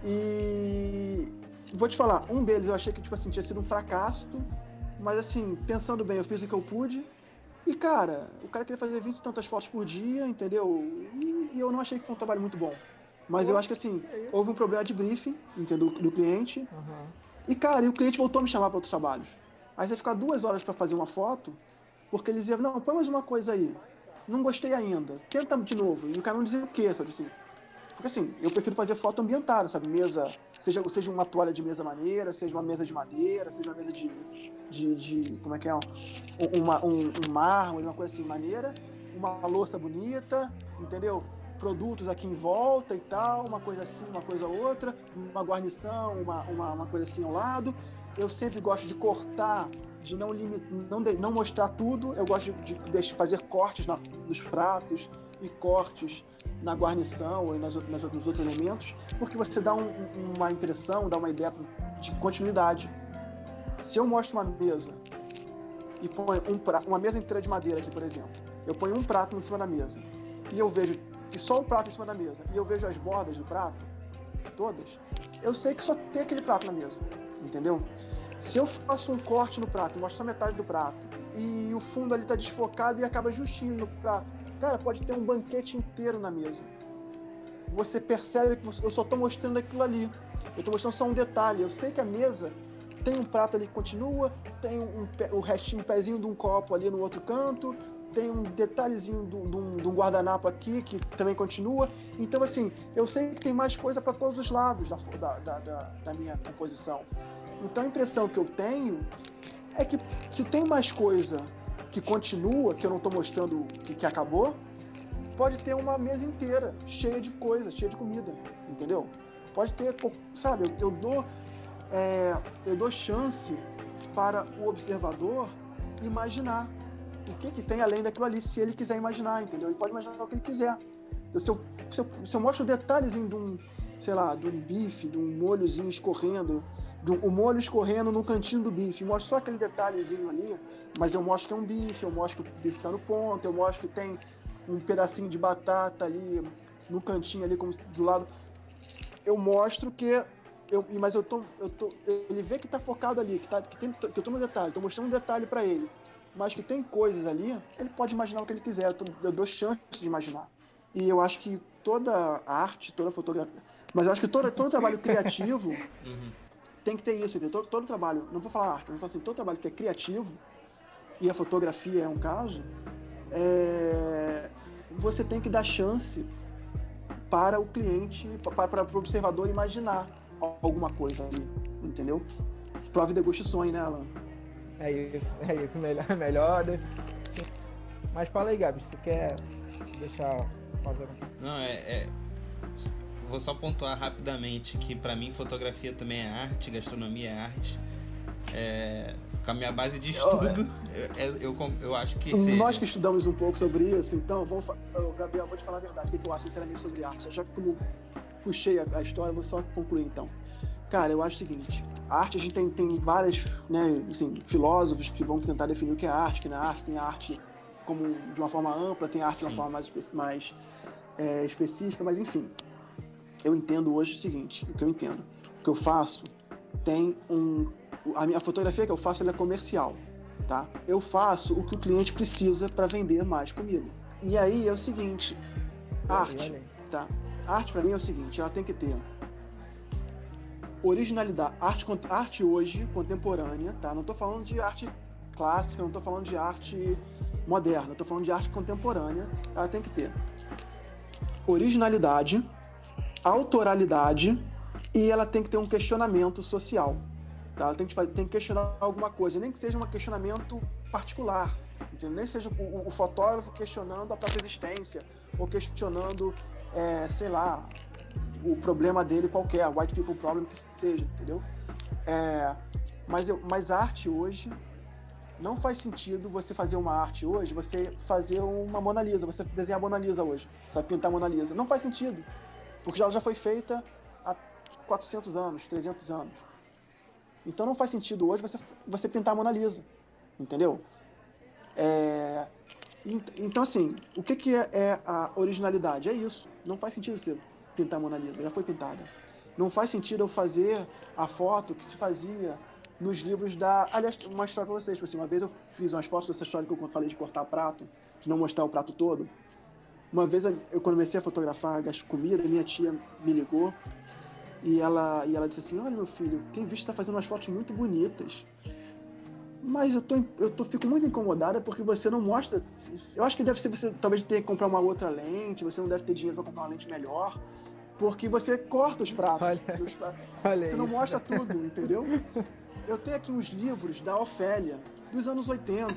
E vou te falar, um deles eu achei que tipo assim, tinha sido um fracasso, mas assim, pensando bem, eu fiz o que eu pude. E cara, o cara queria fazer 20 e tantas fotos por dia, entendeu? E, e eu não achei que foi um trabalho muito bom. Mas Pô, eu acho que assim, é houve um problema de briefing, entendeu? Do, do cliente. Uhum. E cara, e o cliente voltou a me chamar para outros trabalhos. Aí você ficar duas horas para fazer uma foto, porque ele dizia, não, põe mais uma coisa aí. Não gostei ainda. Tenta de novo. E o cara não dizia o quê, sabe assim? Porque assim, eu prefiro fazer foto ambientada, sabe? Mesa, seja, seja uma toalha de mesa maneira, seja uma mesa de madeira, seja uma mesa de. de, de como é que é? Uma, um, um mármore, uma coisa assim maneira, uma louça bonita, entendeu? Produtos aqui em volta e tal, uma coisa assim, uma coisa outra, uma guarnição, uma, uma, uma coisa assim ao lado. Eu sempre gosto de cortar de não, limit, não, de, não mostrar tudo, eu gosto de, de fazer cortes na, nos pratos e cortes na guarnição ou nas, nas, nos outros elementos, porque você dá um, uma impressão, dá uma ideia de continuidade. Se eu mostro uma mesa e ponho um prato, uma mesa inteira de madeira aqui, por exemplo, eu ponho um prato em cima da mesa e eu vejo e só um prato em cima da mesa e eu vejo as bordas do prato todas, eu sei que só tem aquele prato na mesa, entendeu? Se eu faço um corte no prato mostro só metade do prato e o fundo ali está desfocado e acaba justinho no prato, Cara, pode ter um banquete inteiro na mesa. você percebe que eu só estou mostrando aquilo ali. Eu estou mostrando só um detalhe. Eu sei que a mesa tem um prato ali que continua, tem um, um, restinho, um pezinho de um copo ali no outro canto, tem um detalhezinho de um, guardanapo aqui que também continua. Então, assim, eu sei que tem mais coisa para todos os lados da, da, da, da minha composição. Então, a impressão que eu tenho é que se tem mais coisa que continua, que eu não estou mostrando que, que acabou, pode ter uma mesa inteira cheia de coisa, cheia de comida, entendeu? Pode ter, sabe, eu, eu dou é, eu dou chance para o observador imaginar o que, que tem além daquilo ali, se ele quiser imaginar, entendeu? Ele pode imaginar o que ele quiser. Então, se, eu, se, eu, se eu mostro detalhezinho de um, sei lá, de um bife, de um molhozinho escorrendo, de um, o molho escorrendo no cantinho do bife, mostro só aquele detalhezinho ali, mas eu mostro que é um bife, eu mostro que o bife está no ponto, eu mostro que tem um pedacinho de batata ali no cantinho ali, como do lado. Eu mostro que eu, mas eu tô, eu tô, ele vê que tá focado ali, que, tá, que, tem, que eu tô no detalhe, tô mostrando um detalhe para ele, mas que tem coisas ali, ele pode imaginar o que ele quiser, eu, tô, eu dou chance de imaginar. E eu acho que toda arte, toda fotografia, mas eu acho que todo, todo trabalho criativo uhum. tem que ter isso, entendeu? Todo, todo trabalho, não vou falar arte, vou falar assim, todo trabalho que é criativo, e a fotografia é um caso, é, você tem que dar chance para o cliente, para, para o observador imaginar alguma coisa ali, entendeu? Prove, deguste sonho, né, Alan? É isso, é isso, melhor, melhor. Mas fala aí, Gabi, você quer deixar fazer Não, é, é, Vou só pontuar rapidamente que para mim fotografia também é arte, gastronomia é arte. É, com a minha base de estudo, eu, eu, eu, eu acho que. Nós que estudamos um pouco sobre isso, então, vamos, Gabriel, vou te falar a verdade. O que tu acha sinceramente sobre arte? Já que como puxei a, a história, vou só concluir então. Cara, eu acho o seguinte: a arte, a gente tem, tem vários né, assim, filósofos que vão tentar definir o que é arte, que na arte tem arte como de uma forma ampla, tem arte Sim. de uma forma mais, mais é, específica, mas enfim. Eu entendo hoje o seguinte: o que eu entendo, o que eu faço tem um. A minha fotografia que eu faço é comercial, tá? Eu faço o que o cliente precisa para vender mais comida. E aí é o seguinte: arte, tá? arte para mim é o seguinte, ela tem que ter originalidade, arte, arte hoje contemporânea, tá? Não estou falando de arte clássica, não estou falando de arte moderna, estou falando de arte contemporânea. Ela tem que ter originalidade, autoralidade e ela tem que ter um questionamento social. Tá? Ela tem que, tem que questionar alguma coisa, nem que seja um questionamento particular. Entendeu? Nem seja o, o fotógrafo questionando a própria existência ou questionando é, sei lá, o problema dele qualquer, white people problem que seja, entendeu? É, mas, eu, mas arte hoje não faz sentido você fazer uma arte hoje, você fazer uma Mona Lisa, você desenhar a Mona Lisa hoje, sabe, pintar a Mona Lisa. Não faz sentido, porque ela já foi feita há 400 anos, 300 anos. Então não faz sentido hoje você, você pintar a Mona Lisa, entendeu? É, então, assim, o que, que é, é, a originalidade? É isso. Não faz sentido você pintar a Mona Lisa, já foi pintada. Não faz sentido eu fazer a foto que se fazia nos livros da. Aliás, uma história pra vocês. Tipo assim, uma vez eu fiz umas fotos dessa história que eu falei de cortar prato, de não mostrar o prato todo. Uma vez eu, comecei a fotografar comida, minha tia me ligou e ela, e ela disse assim: Olha, meu filho, tem visto que está fazendo umas fotos muito bonitas. Mas eu, tô, eu tô, fico muito incomodada porque você não mostra. Eu acho que deve ser você talvez ter que comprar uma outra lente, você não deve ter dinheiro para comprar uma lente melhor. Porque você corta os pratos. Olha, os, olha você não isso. mostra tudo, entendeu? Eu tenho aqui uns livros da Ofélia, dos anos 80.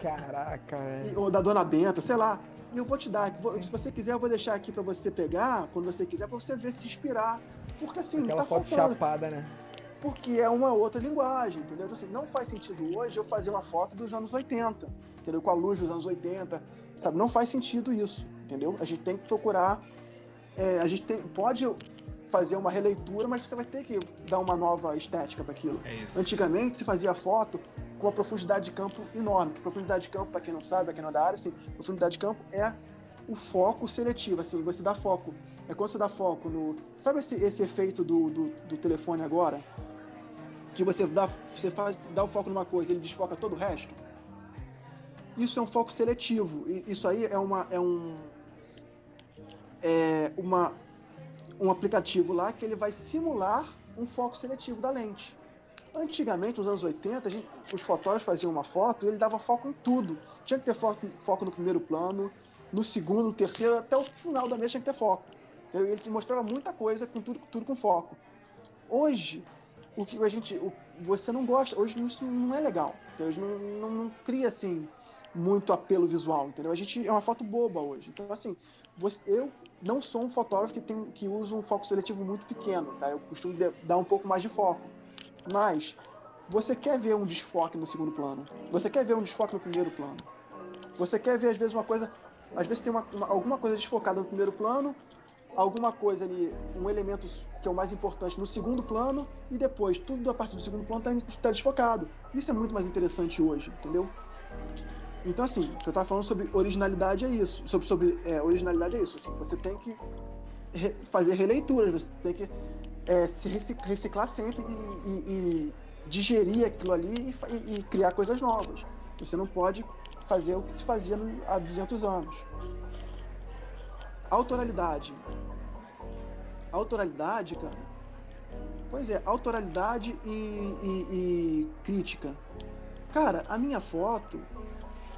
Caraca, velho. Ou da Dona Benta, sei lá. E eu vou te dar. Se você quiser, eu vou deixar aqui para você pegar, quando você quiser, para você ver se inspirar. Porque assim, Aquela tá foto faltando. chapada, né? porque é uma outra linguagem, entendeu? Então, assim, não faz sentido hoje eu fazer uma foto dos anos 80, entendeu? Com a luz dos anos 80, sabe? Não faz sentido isso, entendeu? A gente tem que procurar, é, a gente tem, pode fazer uma releitura, mas você vai ter que dar uma nova estética para aquilo. É Antigamente se fazia foto com uma profundidade de campo enorme. Que profundidade de campo, para quem não sabe, para quem não é da área, assim, profundidade de campo é o foco seletivo, assim, você dá foco. É quando você dá foco no. Sabe esse, esse efeito do, do, do telefone agora? que você dá, você faz, dá o foco numa coisa, ele desfoca todo o resto. Isso é um foco seletivo. Isso aí é uma é um é uma um aplicativo lá que ele vai simular um foco seletivo da lente. Antigamente, nos anos 80, gente, os fotógrafos faziam uma foto e ele dava foco em tudo. Tinha que ter foco, foco no primeiro plano, no segundo, no terceiro, até o final da mesa tinha que ter foco. Então, ele mostrava muita coisa com tudo, tudo com foco. Hoje, o que a gente. O, você não gosta, hoje isso não é legal. Hoje não, não, não, cria assim muito apelo visual, entendeu? A gente é uma foto boba hoje. Então, assim, você, eu não sou um fotógrafo que, tem, que usa um foco seletivo muito pequeno, tá? Eu costumo de, dar um pouco mais de foco. Mas você quer ver um desfoque no segundo plano. Você quer ver um desfoque no primeiro plano. Você quer ver, às vezes, uma coisa. Às vezes tem uma, uma, alguma coisa desfocada no primeiro plano, alguma coisa ali, um elemento que é o mais importante no segundo plano, e depois tudo a partir do segundo plano está tá desfocado. Isso é muito mais interessante hoje, entendeu? Então, assim, o que eu estava falando sobre originalidade é isso. Sobre, sobre é, originalidade é isso. Assim, você tem que re fazer releituras, você tem que é, se reciclar sempre e, e, e, digerir aquilo ali e, e, criar coisas novas. Você não pode fazer o que se fazia há 200 anos. Autoralidade. Autoralidade, cara. Pois é, autoralidade e, crítica. Cara, a minha foto,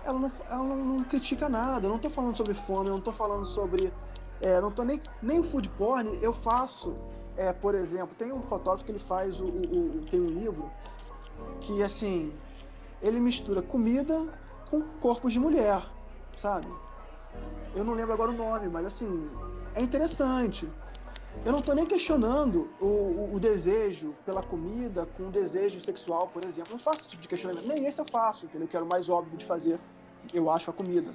ela não, ela não critica nada. Eu não tô falando sobre fome, eu não tô falando sobre. É, não tô nem, nem o food porn, eu faço é, por exemplo, tem um fotógrafo que ele faz o, o, o, tem um livro que assim ele mistura comida com corpos de mulher, sabe? Eu não lembro agora o nome, mas assim é interessante. Eu não estou nem questionando o, o, desejo pela comida com o desejo sexual, por exemplo. Eu não faço esse tipo de questionamento. Nem esse eu faço, entendeu? Que era o mais óbvio de fazer, eu acho, a comida.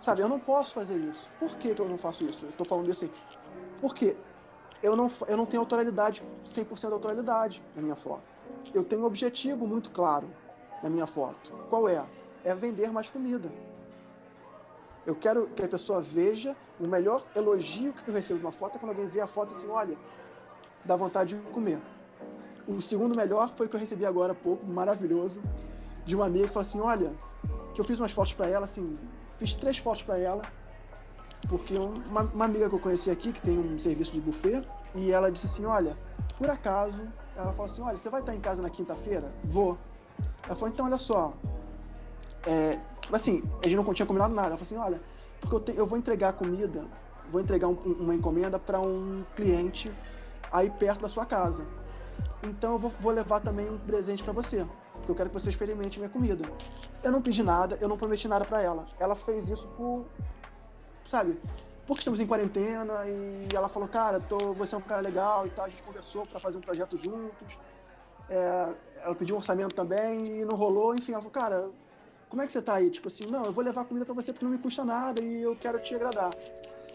Sabe, eu não posso fazer isso. Por que, que eu não faço isso? Eu estou falando assim. Porque eu não, eu não tenho autoralidade, 100% de autoralidade na minha foto. Eu tenho um objetivo muito claro na minha foto. Qual é? É vender mais comida. Eu quero que a pessoa veja o melhor elogio que eu recebo de uma foto é quando alguém vê a foto assim, olha, dá vontade de comer. O segundo melhor foi que eu recebi agora há pouco, maravilhoso, de uma amiga que falou assim, olha, que eu fiz umas fotos para ela, assim, fiz três fotos para ela, porque uma, uma, amiga que eu conheci aqui, que tem um serviço de buffet, e ela disse assim: Olha, por acaso, ela falou assim: Olha, você vai estar em casa na quinta-feira? Vou. Ela falou: Então, olha só. É, assim, a gente não tinha combinado nada. Ela falou assim: Olha, porque eu, te, eu vou entregar comida, vou entregar um, uma encomenda para um cliente aí perto da sua casa. Então, eu vou, vou levar também um presente para você porque eu quero que você experimente minha comida. Eu não pedi nada, eu não prometi nada para ela. Ela fez isso por, sabe? Porque estamos em quarentena e ela falou, cara, tô, você é um cara legal e tal. A gente conversou para fazer um projeto juntos. É, ela pediu um orçamento também e não rolou. Enfim, ela falou, cara, como é que você tá aí? Tipo assim, não, eu vou levar comida para você porque não me custa nada e eu quero te agradar.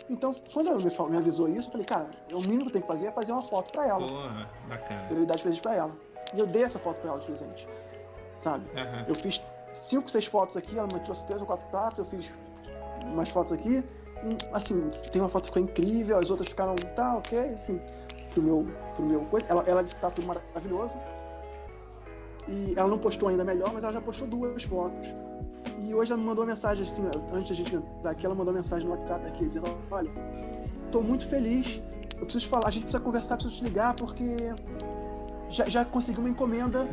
Então, quando ela me, falou, me avisou isso, eu falei, cara, o mínimo que eu tenho que fazer é fazer uma foto para ela. Porra, bacana. Ter de presente pra ela. E eu dei essa foto para ela de presente. Sabe? Uhum. Eu fiz cinco, seis fotos aqui, ela me trouxe três ou quatro pratos, eu fiz umas fotos aqui assim, tem uma foto que ficou incrível, as outras ficaram, tá, ok, enfim, pro meu, pro meu coisa. Ela, ela disse que tá tudo maravilhoso. E ela não postou ainda melhor, mas ela já postou duas fotos. E hoje ela me mandou uma mensagem assim, antes da gente entrar aqui, ela mandou uma mensagem no WhatsApp aqui, dizendo, olha, tô muito feliz, eu preciso falar, a gente precisa conversar, preciso te ligar, porque já, já consegui uma encomenda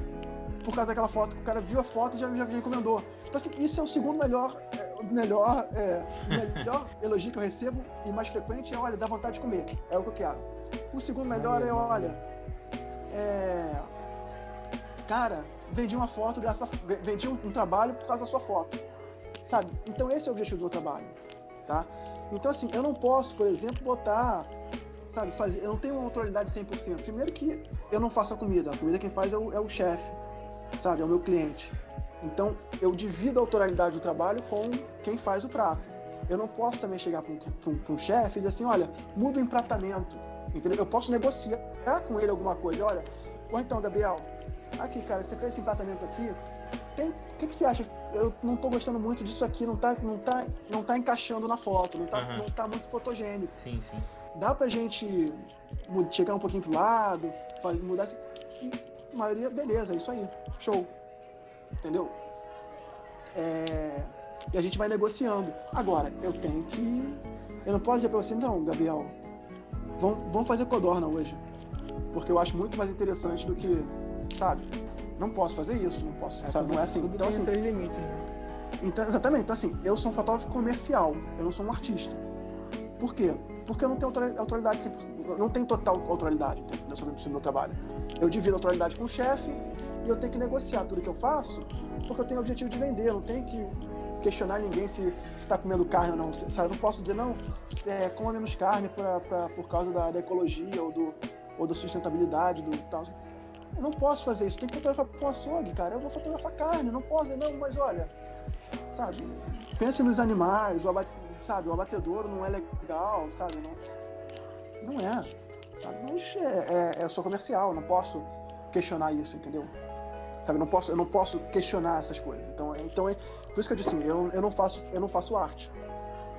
por causa daquela foto, o cara viu a foto e já, já, encomendou. Então assim, isso é o segundo melhor melhor, é, melhor elogio que eu recebo e mais frequente é, olha, dá vontade de comer. É o que eu quero. O segundo melhor é, olha, é, cara, vendi uma foto, graças a, vendi um, um, trabalho por causa da sua foto. Sabe? Então esse é o objetivo do meu trabalho, tá? Então assim, eu não posso, por exemplo, botar, sabe, fazer, eu não tenho uma autoridade 100%. Primeiro que eu não faço a comida, a comida quem faz é o, é o chefe, sabe? É o meu cliente. Então, eu divido a autoralidade do trabalho com quem faz o prato. Eu não posso também chegar para um, um, um chefe e dizer assim, olha, muda o empratamento, entendeu? Eu posso negociar com ele alguma coisa. Olha, ou então, Gabriel, aqui, cara, você fez esse empratamento aqui, o que, que, você acha? Eu não estou gostando muito disso aqui, não está não tá, não tá encaixando na foto, não está uhum. não tá muito fotogênico. Sim, sim. Dá pra gente chegar um pouquinho pro lado, fazer, mudar... E a maioria, beleza, é isso aí, show entendeu? É... E a gente vai negociando. Agora, eu tenho que. Eu não posso dizer para você, não, Gabriel, vamos, vamos fazer codorna hoje. Porque eu acho muito mais interessante do que, sabe? Não posso fazer isso, não posso, É, sabe? Não é assim. Tudo Então, tem assim, seus limites, né? então, exatamente. Então, assim, eu sou um fotógrafo comercial, eu não sou um artista. Por quê? Porque eu não tenho autoridade, 100%, não tenho total autoridade sobre, o meu trabalho. Eu divido a autoridade com o chefe e eu tenho que negociar tudo que eu faço porque eu tenho o objetivo de vender, eu não tenho que questionar ninguém se está comendo carne ou não. Sabe? Eu não posso dizer, não, é, coma menos carne pra, pra, por causa da, da ecologia ou, do, ou da sustentabilidade, do tal. Eu não posso fazer isso. Tem que fotografar um açougue, cara. Eu vou fotografar carne, não posso não, mas olha, sabe? Pense nos animais, o, aba- sabe? o abatedouro não é legal, sabe? Não, não é, sabe? Mas é, é, é só comercial, eu não posso questionar isso, entendeu? Sabe? Eu não posso, eu não posso questionar essas coisas. Então, é- então é por isso que eu disse assim, eu, eu não faço, eu não faço arte,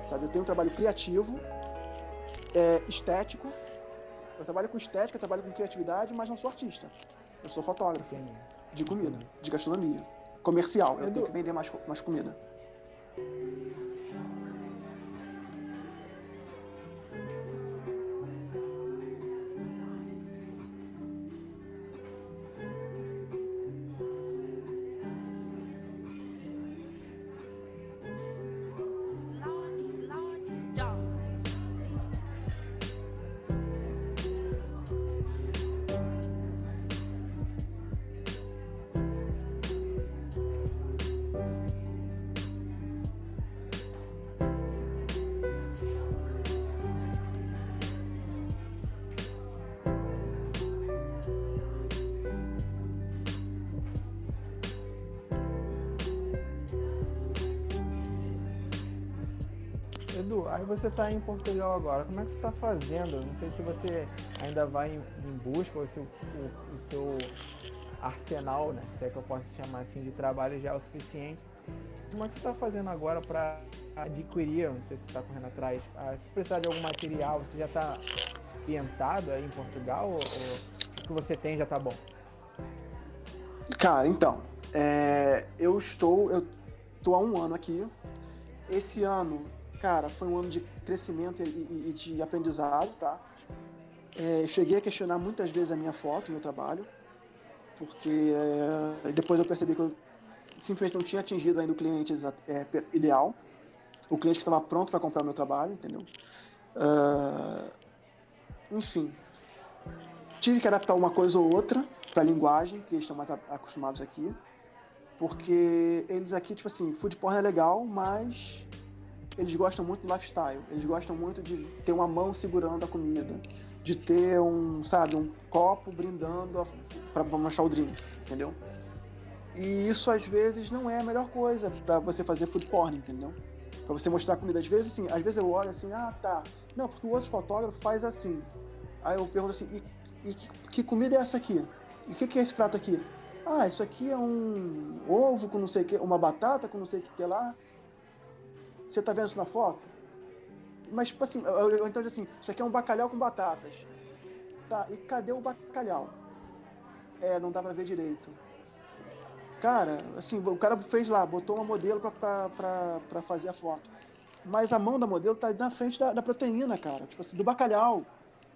sabe? Eu tenho um trabalho criativo, é, estético. Eu trabalho com estética, eu trabalho com criatividade, mas não sou artista. Eu sou fotógrafo de comida, de gastronomia, comercial. Eu Edu- tenho que vender mais, mais comida. Você tá em Portugal agora, como é que você tá fazendo? Não sei se você ainda vai em, em busca ou se o, o, o teu arsenal, né, se é que eu posso chamar assim, de trabalho já é o suficiente. Como é que você tá fazendo agora para adquirir, não sei se você tá correndo atrás, ah, se precisar de algum material, você já tá ambientado aí em Portugal ou, ou o que você tem já tá bom? Cara, então, é, eu estou, eu tô há um ano aqui. Esse ano, cara, foi um ano de crescimento e, e- e de aprendizado, tá? É, cheguei a questionar muitas vezes a minha foto, meu trabalho, porque é, depois eu percebi que eu simplesmente não tinha atingido ainda o cliente é, ideal, o cliente que estava pronto para comprar meu trabalho, entendeu? Ah, enfim, tive que adaptar uma coisa ou outra para a linguagem, que eles estão mais acostumados aqui. Porque eles aqui, tipo assim, food porn é legal, mas eles gostam muito do lifestyle. Eles gostam muito de ter uma mão segurando a comida, de ter um, sabe, um copo brindando para mostrar o drink, entendeu? E isso às vezes não é a melhor coisa para você fazer food porn, entendeu? Para você mostrar comida. Às vezes, assim, às vezes eu olho assim, ah, tá. Não, porque o outro fotógrafo faz assim. Aí eu pergunto assim, e, e que, que comida é essa aqui? E o que, que é esse prato aqui? Ah, isso aqui é um ovo com não sei o que, uma batata com não sei o que, que é lá. Você tá vendo isso na foto? Mas, tipo assim, eu, então assim, isso aqui é um bacalhau com batatas. Tá, e cadê o bacalhau? É, não dá pra ver direito. Cara, assim, o cara fez lá, botou uma modelo pra, pra, pra, pra fazer a foto. Mas a mão da modelo tá na frente da, da proteína, cara. Tipo assim, do bacalhau.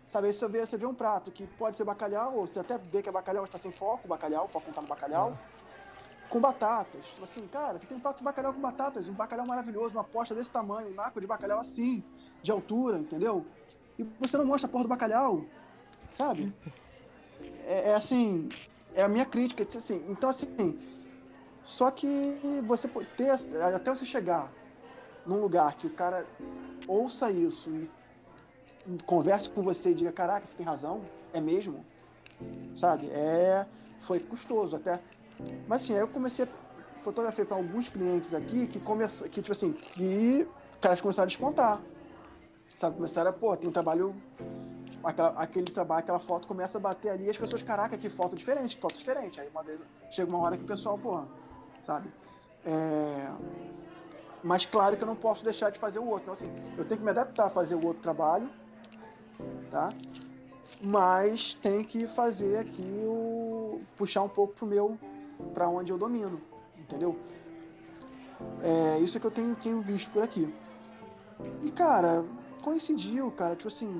Sabe, aí você vê, você vê um prato que pode ser bacalhau, ou você até vê que é bacalhau, mas tá sem foco, bacalhau, o foco não tá no bacalhau. Com batatas. Tipo assim, cara, você tem um prato de bacalhau com batatas, um bacalhau maravilhoso, uma posta desse tamanho, um naco de bacalhau assim, de altura, entendeu? E você não mostra a porra do bacalhau, sabe? É, é assim, é a minha crítica, tipo assim, então assim, só que você ter, até você chegar num lugar que o cara ouça isso e converse com você e diga, caraca, você tem razão, é mesmo, sabe? É, foi custoso até. Mas assim, aí eu comecei a fotografar para alguns clientes aqui que começam, que tipo assim, que caras começaram a despontar, sabe? Começaram a, pô, tem um trabalho, aquela- aquele trabalho, aquela foto começa a bater ali e as pessoas, caraca, que foto diferente, que foto diferente. Aí uma vez, chega uma hora que o pessoal, porra, sabe? É... Mas claro que eu não posso deixar de fazer o outro. Então, assim, eu tenho que me adaptar a fazer o outro trabalho, tá? Mas tem que fazer aqui o. puxar um pouco pro meu. Para onde eu domino, entendeu? É isso que eu tenho, tenho visto por aqui. E, cara, coincidiu, cara, tipo assim.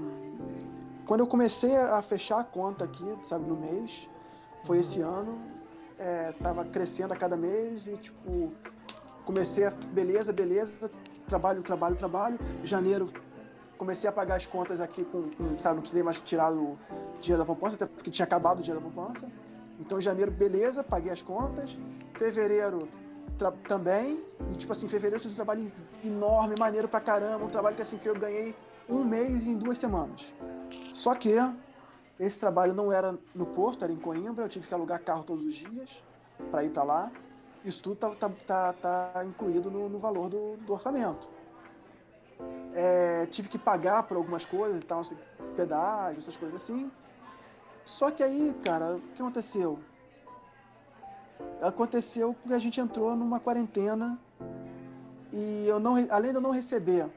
quando eu comecei a fechar a conta aqui, sabe, no mês, foi esse ano, é, tava crescendo a cada mês e, tipo, comecei a, beleza, beleza, trabalho, trabalho, trabalho. Janeiro, comecei a pagar as contas aqui com, com sabe, não precisei mais tirar o dinheiro da poupança, até porque tinha acabado o dinheiro da poupança. Então, janeiro, beleza, paguei as contas. Fevereiro, também. E, tipo assim, fevereiro eu fiz um trabalho enorme, maneiro pra caramba. Um trabalho que, assim, que eu ganhei um mês em duas semanas. Só que esse trabalho não era no Porto, era em Coimbra. Eu tive que alugar carro todos os dias para ir para lá. Isso tudo tá, tá, tá, tá incluído no, no valor do, do orçamento. É, tive que pagar por algumas coisas e tal, pedágio, essas coisas assim. Só que aí, cara, o que aconteceu? Aconteceu que a gente entrou numa quarentena e eu não, além de eu não receber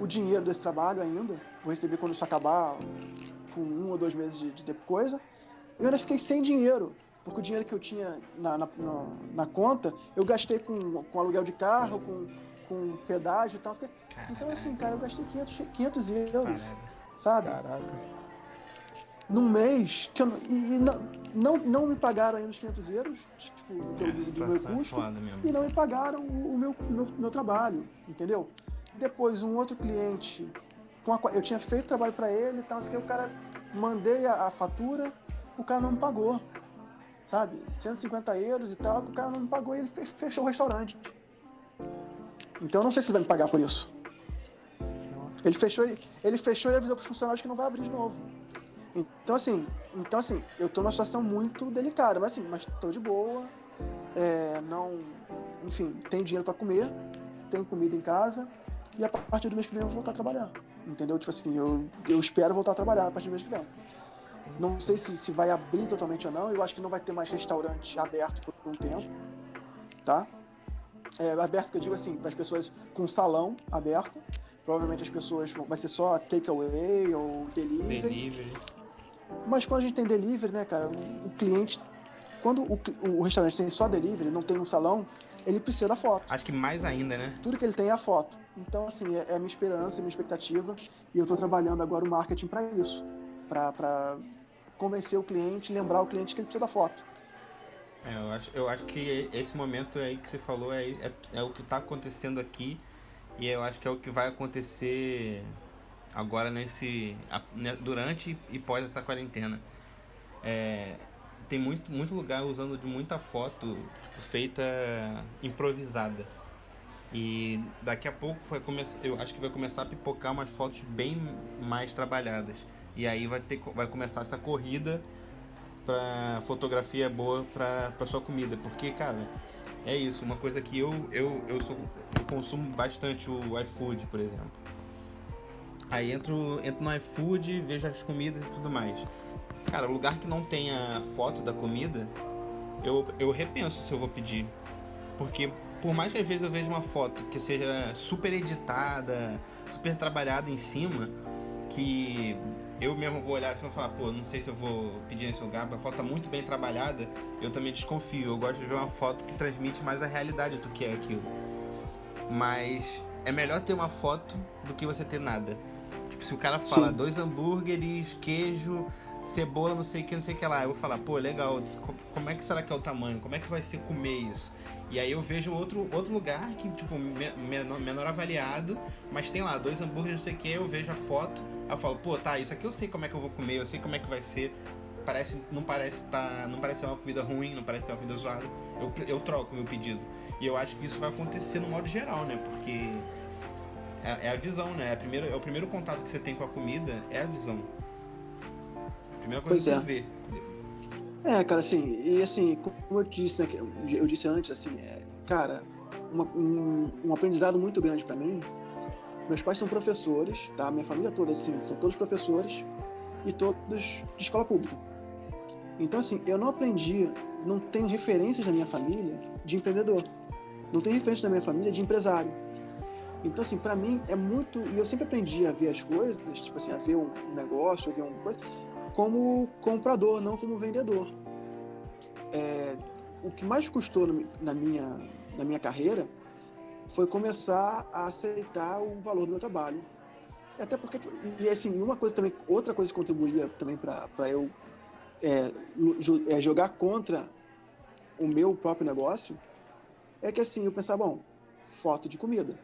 o dinheiro desse trabalho ainda, vou receber quando isso acabar, com um ou dois meses de, de coisa, eu ainda fiquei sem dinheiro, porque o dinheiro que eu tinha na, na, na- na conta, eu gastei com, com aluguel de carro, com, com pedágio e tal. Então, assim, cara, eu gastei 500, 500 euros, Parada. sabe? Caraca. Num mês que eu, não- e, e não, não, não me pagaram ainda os 500 euros tipo, do, É, a do meu é custo e não me pagaram o, o meu, meu, meu trabalho, entendeu? Depois, um outro cliente, com a eu tinha feito trabalho para ele e tal, assim, que o cara, mandei a, a fatura, o cara não me pagou, sabe? 150 euros e tal, o cara não me pagou e ele fe- fechou o restaurante. Então, eu não sei se ele vai me pagar por isso. Nossa. Ele fechou, e- ele fechou e avisou para os funcionários que não vai abrir de novo. Então assim, então assim, eu tô numa situação muito delicada, mas assim, mas tô de boa, é, não, enfim, tenho dinheiro para comer, tenho comida em casa e a partir do mês que vem eu vou voltar a trabalhar, entendeu? Tipo assim, eu, eu espero voltar a trabalhar a partir do mês que vem. Não sei se, se vai abrir totalmente ou não, eu acho que não vai ter mais restaurante aberto por um tempo, tá? É, aberto que eu digo assim, para as pessoas com salão aberto, provavelmente as pessoas vão, vai ser só takeaway ou delivery. Delivery. Mas quando a gente tem delivery, né, cara, o, cliente. Quando o, o restaurante tem só delivery, não tem um salão, ele precisa da foto. Acho que mais ainda, né? Tudo que ele tem é a foto. Então, assim, é, é a minha esperança, é a minha expectativa. E eu tô trabalhando agora o marketing para isso. para convencer o cliente, lembrar o cliente que ele precisa da foto. É, eu, acho, eu acho que esse momento aí que você falou é, é, é o que tá acontecendo aqui. E eu acho que é o que vai acontecer agora nesse. né, durante e pós essa quarentena. É, tem muito, muito lugar usando de muita foto tipo, feita improvisada. E daqui a pouco vai começar, eu acho que vai começar a pipocar umas fotos bem mais trabalhadas. E aí vai ter vai começar essa corrida pra fotografia boa pra sua comida. Porque, cara, é isso. Uma coisa que eu, eu, eu, sou, eu consumo bastante o iFood, por exemplo. Aí entro, entro no iFood, vejo as comidas e tudo mais. Cara, o lugar que não tenha foto da comida, eu, eu repenso se eu vou pedir. Porque por mais que às vezes eu veja uma foto que seja super editada, super trabalhada em cima, que eu mesmo vou olhar assim e falar, pô, não sei se eu vou pedir nesse lugar, porque a foto tá muito bem trabalhada, eu também desconfio. Eu gosto de ver uma foto que transmite mais a realidade do que é aquilo. Mas é melhor ter uma foto do que você ter nada. Tipo, se o cara fala Sim. dois hambúrgueres, queijo, cebola, não sei o que, não sei o que lá, eu vou falar, pô, legal, co- como é que será que é o tamanho? Como é que vai ser comer isso? E aí eu vejo outro, outro lugar que, tipo, me- menor, menor avaliado, mas tem lá dois hambúrgueres, não sei o que, eu vejo a foto, eu falo, pô, tá, isso aqui eu sei como é que eu vou comer, eu sei como é que vai ser. Parece, não parece tá, não parece ser uma comida ruim, não parece ser uma comida zoada. Eu, eu troco meu pedido. E eu acho que isso vai acontecer no modo geral, né? Porque é, é a visão, né? É, a primeira, é o primeiro contato que você tem com a comida é a visão. Primeira coisa Pois que é. você vê. É, cara, assim, e assim, como eu disse, né, eu disse antes, assim, é, cara, uma- um, um aprendizado muito grande pra mim. Meus pais são professores, tá? Minha família toda, assim, são todos professores e todos de escola pública. Então, assim, eu não aprendi, não tenho referências na minha família de empreendedor. Não tenho referência na minha família de empresário. Então, assim, pra mim é muito. E eu sempre aprendi a ver as coisas, tipo assim, a ver um negócio, a ver uma coisa, como comprador, não como vendedor. É, o que mais custou na minha, na minha carreira foi começar a aceitar o valor do meu trabalho. Até porque, e assim, uma coisa também, outra coisa que contribuía também para eu é, é, jogar contra o meu próprio negócio é que assim, eu pensava, bom, foto de comida,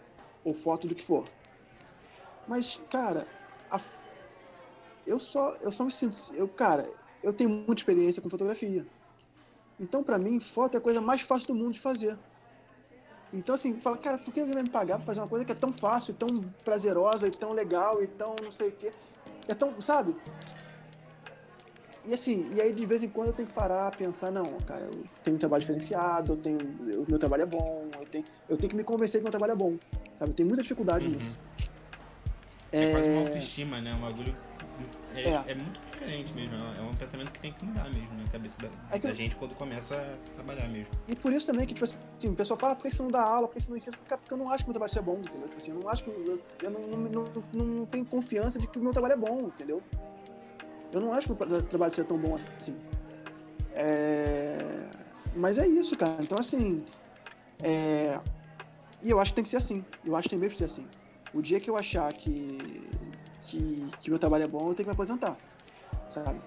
ou foto do que for. Mas, cara, a eu só, eu só me sinto, eu, cara, eu tenho muita experiência com fotografia. Então, pra mim, foto é a coisa mais fácil do mundo de fazer. Então, assim, fala, cara, por que alguém vai me pagar pra fazer uma coisa que é tão fácil, tão prazerosa, e tão legal, e tão não sei o quê? É tão, sabe? E assim, e aí de vez em quando eu tenho que parar, pensar, não, cara, eu tenho um trabalho diferenciado, eu tenho, o meu trabalho é bom, eu tenho, eu tenho que me convencer que meu trabalho é bom, sabe? Eu tenho muita dificuldade Uhum. nisso. É quase uma É, autoestima, né? Um bagulho. É, É. é muito diferente mesmo. É um pensamento que tem que mudar mesmo na cabeça da, É da eu- gente quando começa a trabalhar mesmo. E por isso também que, tipo assim, o pessoal fala, "Ah, por que você não dá aula, por que você não ensina? Porque eu não acho que meu trabalho seja bom, entendeu? Tipo assim, eu não acho que. Eu, eu não, não, não, não tenho confiança de que o meu trabalho é bom, entendeu? Eu não acho que o meu trabalho seja tão bom assim. É... Mas é isso, cara. Então, assim. É... E eu acho que tem que ser assim. Eu acho que tem mesmo que ser assim. O dia que eu achar que, que, que meu trabalho é bom, eu tenho que me aposentar. Sabe?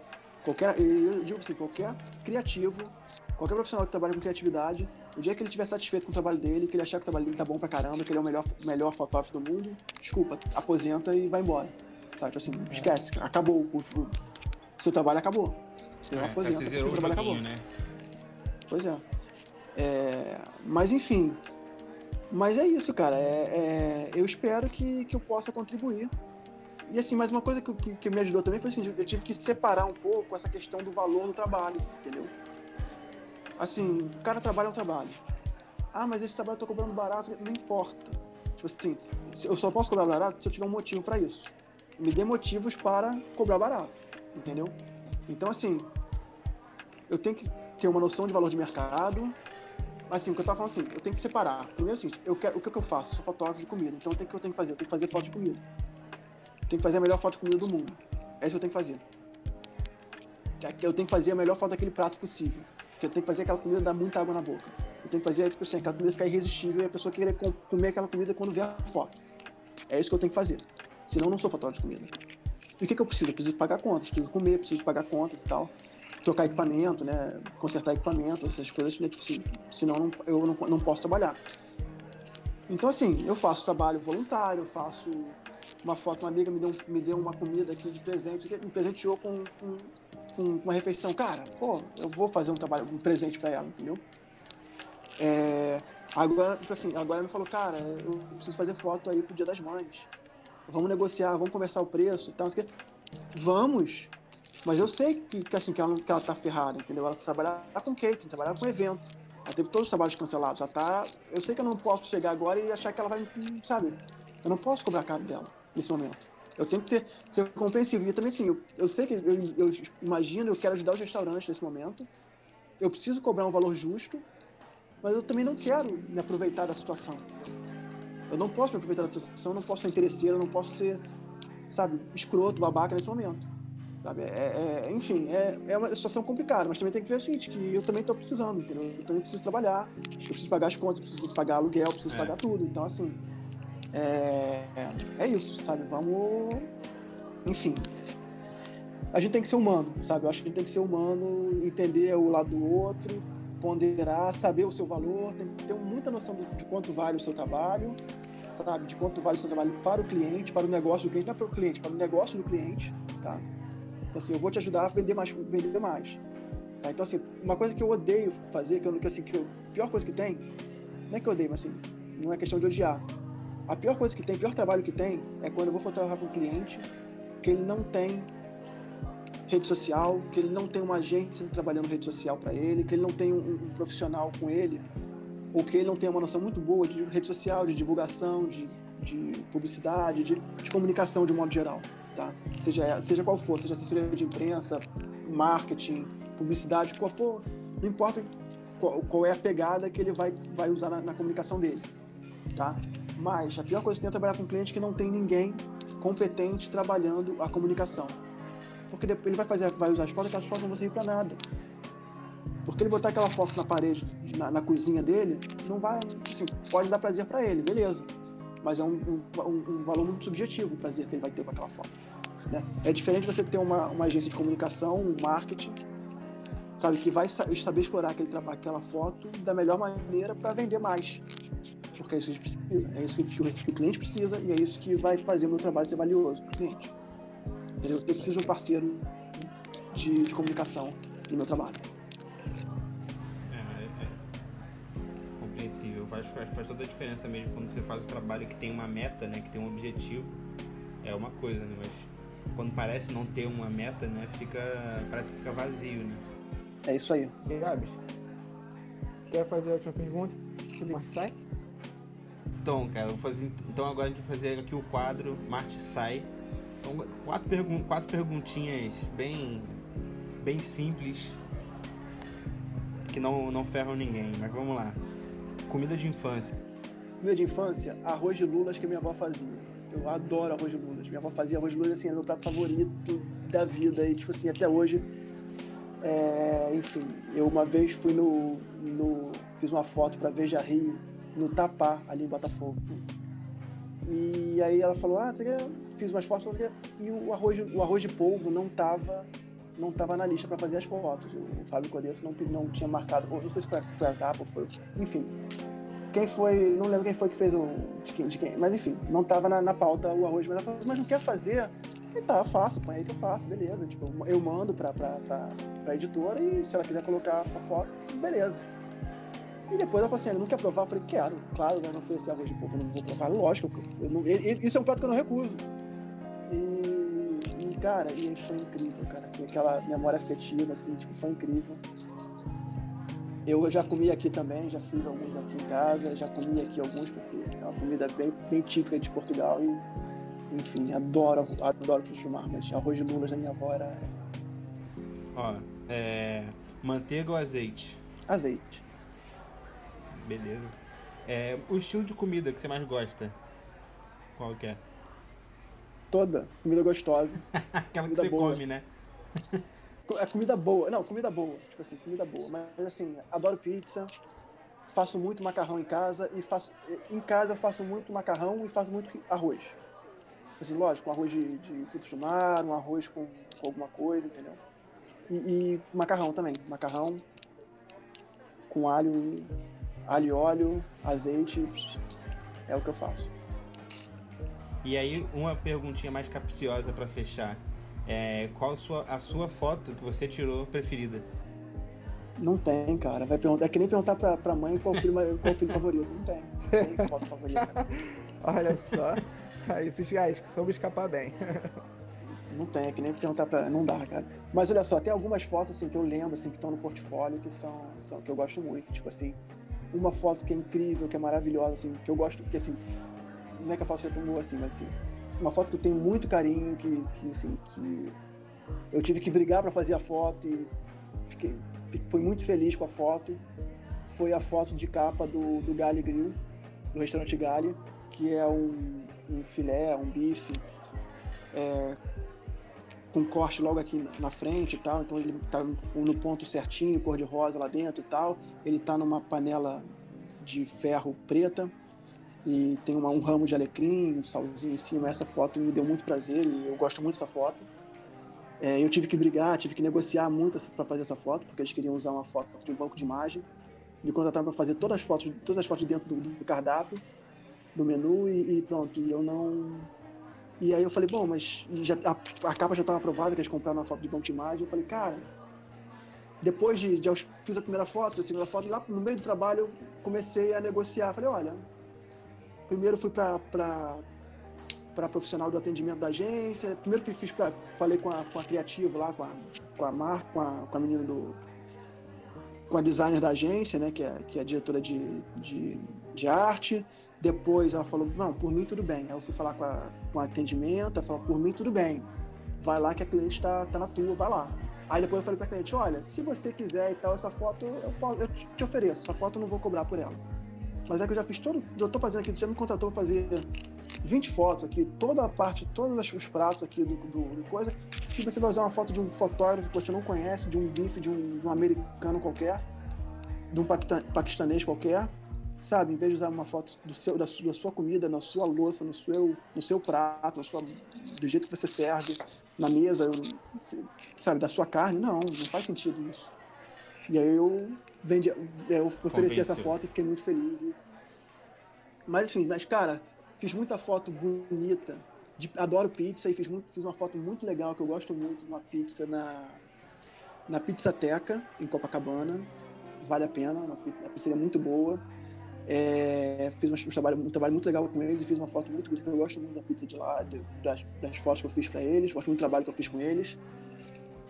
Qualquer, eu digo assim, qualquer criativo, qualquer profissional que trabalha com criatividade, o dia que ele estiver satisfeito com o trabalho dele, que ele achar que o trabalho dele tá bom pra caramba, que ele é o melhor, melhor fotógrafo do mundo, desculpa, aposenta e vai embora. Sabe? Tipo assim, esquece, acabou. O, o seu trabalho acabou. Entendeu? É, aposenta, você zerou seu trabalho acabou. né? Pois é. É, Mas enfim. Mas é isso, cara. É, é, Eu espero que, que eu possa contribuir. E assim, mais uma coisa que, que, que me ajudou também foi o seguinte, eu tive que separar um pouco essa questão do valor do trabalho, entendeu? Assim, o cara trabalha é um trabalho. Ah, mas esse trabalho eu tô cobrando barato, não importa. Tipo assim, eu só posso cobrar barato se eu tiver um motivo para isso. Me dê motivos para cobrar barato, entendeu? Então, assim, eu tenho que ter uma noção de valor de mercado. Mas assim, o que eu tava falando assim, eu tenho que separar. Primeiro é seguinte, eu quero, o que, que eu faço? Eu sou fotógrafo de comida, então o que, eu tenho que fazer? Eu tenho que fazer foto de comida. Eu tenho que fazer a melhor foto de comida do mundo. É isso que eu tenho que fazer. É Eu tenho que fazer a melhor foto daquele prato possível. Porque eu tenho que fazer aquela comida dar muita água na boca. Eu tenho que fazer, tipo assim, aquela comida ficar irresistível e a pessoa querer com- comer aquela comida quando vê a foto. É isso que eu tenho que fazer. Senão eu não sou fotógrafo de comida. O que, que eu preciso? Eu preciso pagar contas, preciso comer, preciso pagar contas e tal trocar equipamento, né? Consertar equipamento, essas coisas, né? Tipo assim, senão não- eu não, não posso trabalhar. Então, assim, eu faço trabalho voluntário, faço uma foto, uma amiga me deu, me deu uma comida aqui de presente, me presenteou com, com, com uma refeição. Cara, pô, eu vou fazer um trabalho, um presente pra ela, entendeu? É, agora, tipo assim, agora me falou, cara, eu preciso fazer foto aí pro Dia das Mães. Vamos negociar, vamos conversar o preço e tal, o. Vamos, mas eu sei que, que, assim, que, ela, que ela tá ferrada, entendeu? Ela trabalhar com catering, trabalhar com evento. Ela teve todos os trabalhos cancelados. Já tá. Eu sei que eu não posso chegar agora e achar que ela vai. Sabe? Eu não posso cobrar caro dela nesse momento. Eu tenho que ser, ser compreensível. E também, assim, eu, eu sei que eu, eu imagino, eu quero ajudar os restaurantes nesse momento. Eu preciso cobrar um valor justo, mas eu também não quero me aproveitar da situação, entendeu? Eu não posso me aproveitar da situação, eu não posso ser interesseiro, eu não posso ser, sabe, escroto, babaca nesse momento. Sabe? É, é- enfim, é, é uma situação complicada, mas também tem que ver o seguinte, que eu também estou precisando, entendeu? Eu também preciso trabalhar, eu preciso pagar as contas, eu preciso pagar aluguel, eu preciso É. pagar tudo. Então, assim, é, é isso, sabe? Vamos. Enfim. A gente tem que ser humano, sabe? Eu acho que a gente tem que ser humano, entender o lado do outro, ponderar, saber o seu valor, tem que ter muita noção de quanto vale o seu trabalho, sabe? De quanto vale o seu trabalho para o cliente, para o negócio do cliente, não é para o cliente, para o negócio do cliente, tá? Então, assim, eu vou te ajudar a vender mais, vender mais. Tá? Então, assim, uma coisa que eu odeio fazer, que eu, que, assim, que eu, a pior coisa que tem, não é que eu odeio, mas assim, não é questão de odiar. A pior coisa que tem, o pior trabalho que tem, é quando eu vou fotografar para um cliente que ele não tem rede social, que ele não tem uma agência trabalhando rede social para ele, que ele não tem um, um profissional com ele, ou que ele não tem uma noção muito boa de rede social, de divulgação, de, de publicidade, de, de comunicação de um modo geral, tá? Seja, seja qual for, seja assessoria de imprensa, marketing, publicidade, qual for, não importa qual, qual é a pegada que ele vai, vai usar na, na comunicação dele, tá? Mas a pior coisa que tem é trabalhar com um cliente que não tem ninguém competente trabalhando a comunicação. Porque ele vai fazer, vai usar as fotos, aquelas fotos não vão servir para nada. Porque ele botar aquela foto na parede, na, na cozinha dele, não vai, assim, pode dar prazer para ele, beleza. mas é um, um, um valor muito subjetivo o prazer que ele vai ter com aquela foto. Né? É diferente você ter uma, uma agência de comunicação, um marketing, sabe, que vai sa- saber explorar aquele aquela foto da melhor maneira para vender mais. Porque é isso que a gente precisa, é isso que, que o, que o cliente precisa e é isso que vai fazer o meu trabalho ser valioso para o cliente. Entendeu? Eu preciso de um parceiro de, de comunicação no meu trabalho. Compreensível. Faz, faz, faz toda a diferença mesmo quando você faz o trabalho que tem uma meta, né? Que tem um objetivo. É uma coisa, né? Mas quando parece não ter uma meta, né? Fica. Parece que fica vazio, né? É isso aí. E Gabs, quer fazer a última pergunta? Marte sai? Então, cara, vou fazer. Então agora a gente vai fazer aqui o quadro Marte Sai. São quatro, pergun quatro perguntinhas bem. bem simples. Que não, não ferram ninguém, mas vamos lá. Comida de infância. Comida de infância, arroz de lulas que minha avó fazia. Eu adoro arroz de lulas. Minha avó fazia arroz de lulas assim, era meu prato favorito da vida. E, tipo assim, até hoje. é, enfim, eu uma vez fui no. no fiz uma foto pra Veja Rio, no Tapá, ali em Botafogo. E aí ela falou: Ah, você quer? Fiz umas fotos, e o arroz, o arroz de polvo não tava. Não tava na lista pra fazer as fotos. O Fábio Codesso não, não tinha marcado. ou Não sei se foi, foi a Zapa foi. Enfim, quem foi, não lembro quem foi que fez o. De quem, de quem mas enfim, não tava na, na pauta o arroz, mas ela falou, mas não quer fazer? E tá, faço, põe aí que eu faço, beleza. Tipo, eu mando pra, pra, pra, pra editora e se ela quiser colocar a foto, beleza. E depois ela falou assim: "Ele não quer provar? Eu falei: quero, claro, né? Não oferecer arroz de povo, eu não vou provar, lógico. eu não- isso é um prato que eu não recuso. E, cara, e foi incrível, cara, assim, aquela memória afetiva, assim, tipo, foi incrível. Eu já comi aqui também, já fiz alguns aqui em casa, já comi aqui alguns porque é uma comida bem, bem típica de Portugal e, enfim, adoro, adoro frutos do mar, mas arroz de lulas da minha avó era Ó, é. Manteiga ou azeite? azeite. Beleza. É, o estilo de comida que você mais gosta? Qual que é? Toda comida gostosa. Aquela que Comida você boa. come, né? É comida boa. Não, comida boa. Tipo assim, comida boa. Mas assim, adoro pizza. Faço muito macarrão em casa e faço. Em casa eu faço muito macarrão e faço muito arroz. Assim, lógico, um arroz de, de frutos do mar, um arroz com, com alguma coisa, entendeu? E, e macarrão também. Macarrão com alho e alho e óleo, azeite. É o que eu faço. E aí, uma perguntinha mais capciosa pra fechar. É, qual a sua, a sua foto que você tirou preferida? Não tem, cara. Vai perguntar, é que nem perguntar pra, pra mãe qual o filho, qual o filho favorito. Não tem. Não tem foto favorita. Olha só. Aí esses gajos que soube escapar bem. Não tem, é que nem perguntar pra. Não dá, cara. Mas olha só, tem algumas fotos assim que eu lembro, assim, que estão no portfólio, que são, são que eu gosto muito. Tipo assim, uma foto que é incrível, que é maravilhosa, assim, que eu gosto, porque assim, não é que a foto seja tão boa assim, mas assim, uma foto que eu tenho muito carinho, que, que assim, que eu tive que brigar pra fazer a foto e fiquei, fi- fui muito feliz com a foto. Foi a foto de capa do, do Gale Grill, do restaurante Gale, que é um, um filé, um bife. é, com corte logo aqui na frente e tal, então ele tá no ponto certinho, cor de rosa lá dentro e tal. Ele tá numa panela de ferro preta e tem uma- um ramo de alecrim, um salzinho em cima. Essa foto me deu muito prazer e eu gosto muito dessa foto. É, eu tive que brigar, tive que negociar muito para fazer essa foto, porque eles queriam usar uma foto de um banco de imagem. Me contrataram para fazer todas as fotos, todas as fotos dentro do, do cardápio, do menu e, e pronto. E eu não e aí eu falei, bom, mas já, a, a capa já estava aprovada, que eles compraram uma foto de banco de imagem. Eu falei, cara, depois de, de fiz a primeira foto, a segunda foto, lá no meio do trabalho eu comecei a negociar. Falei, olha, primeiro fui para para profissional do atendimento da agência. Primeiro fiz, fiz falei com a, com a criativa lá, com a, com a Mar, com a, com a menina do com a designer da agência, né, que é, que é a diretora de, de, de arte. Depois ela falou, não, por mim tudo bem. Aí eu fui falar com a, com a atendimento, ela falou, por mim tudo bem. Vai lá que a cliente está tá na tua, vai lá. Aí depois eu falei pra cliente, olha, se você quiser e tal, essa foto eu, posso- eu te ofereço, essa foto eu não vou cobrar por ela. Mas é que eu já fiz todo, eu tô fazendo aqui, já me contratou pra fazer 20 fotos aqui, toda a parte, todos os pratos aqui do, do, do coisa, e você vai usar uma foto de um fotógrafo que você não conhece, de um bife, de um, de um americano qualquer, de um paquistanês qualquer, sabe? Em vez de usar uma foto do seu, da, da sua comida, na sua louça, no seu, no seu prato, na sua, do jeito que você serve, na mesa, sabe? Da sua carne, não, não faz sentido isso. E aí eu vendi, eu ofereci essa foto e fiquei muito feliz. e- Mas enfim, mas cara, fiz muita foto bonita. de- adoro pizza e fiz, muito- fiz uma foto muito legal que eu gosto muito de uma pizza na, na Pizzateca, em Copacabana. Vale a pena, uma, pi- uma pizzaria muito boa. É, fiz um, um trabalho, um trabalho muito legal com eles e fiz uma foto muito bonita. Eu gosto muito da pizza de lá, de- das, das fotos que eu fiz para eles, gosto muito do trabalho que eu fiz com eles.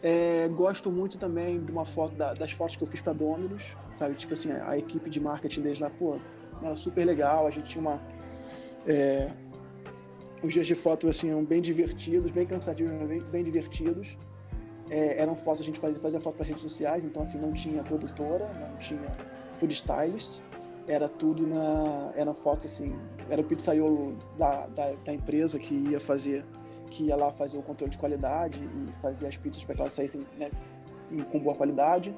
É, gosto muito também de uma foto da- das fotos que eu fiz para Domino's, sabe? Tipo assim, a, a equipe de marketing deles lá, pô, era super legal. A gente tinha uma. é, os dias de foto assim eram bem divertidos, bem cansativos, mas bem, bem divertidos. É, eram fotos, a gente fazia, fazia foto para redes sociais, então assim, não tinha produtora, não tinha food stylist, era tudo na. Era foto assim, era o pizzaiolo da, da, da empresa que ia fazer, que ia lá fazer o controle de qualidade e fazer as pizzas para que elas saíssem né, com boa qualidade,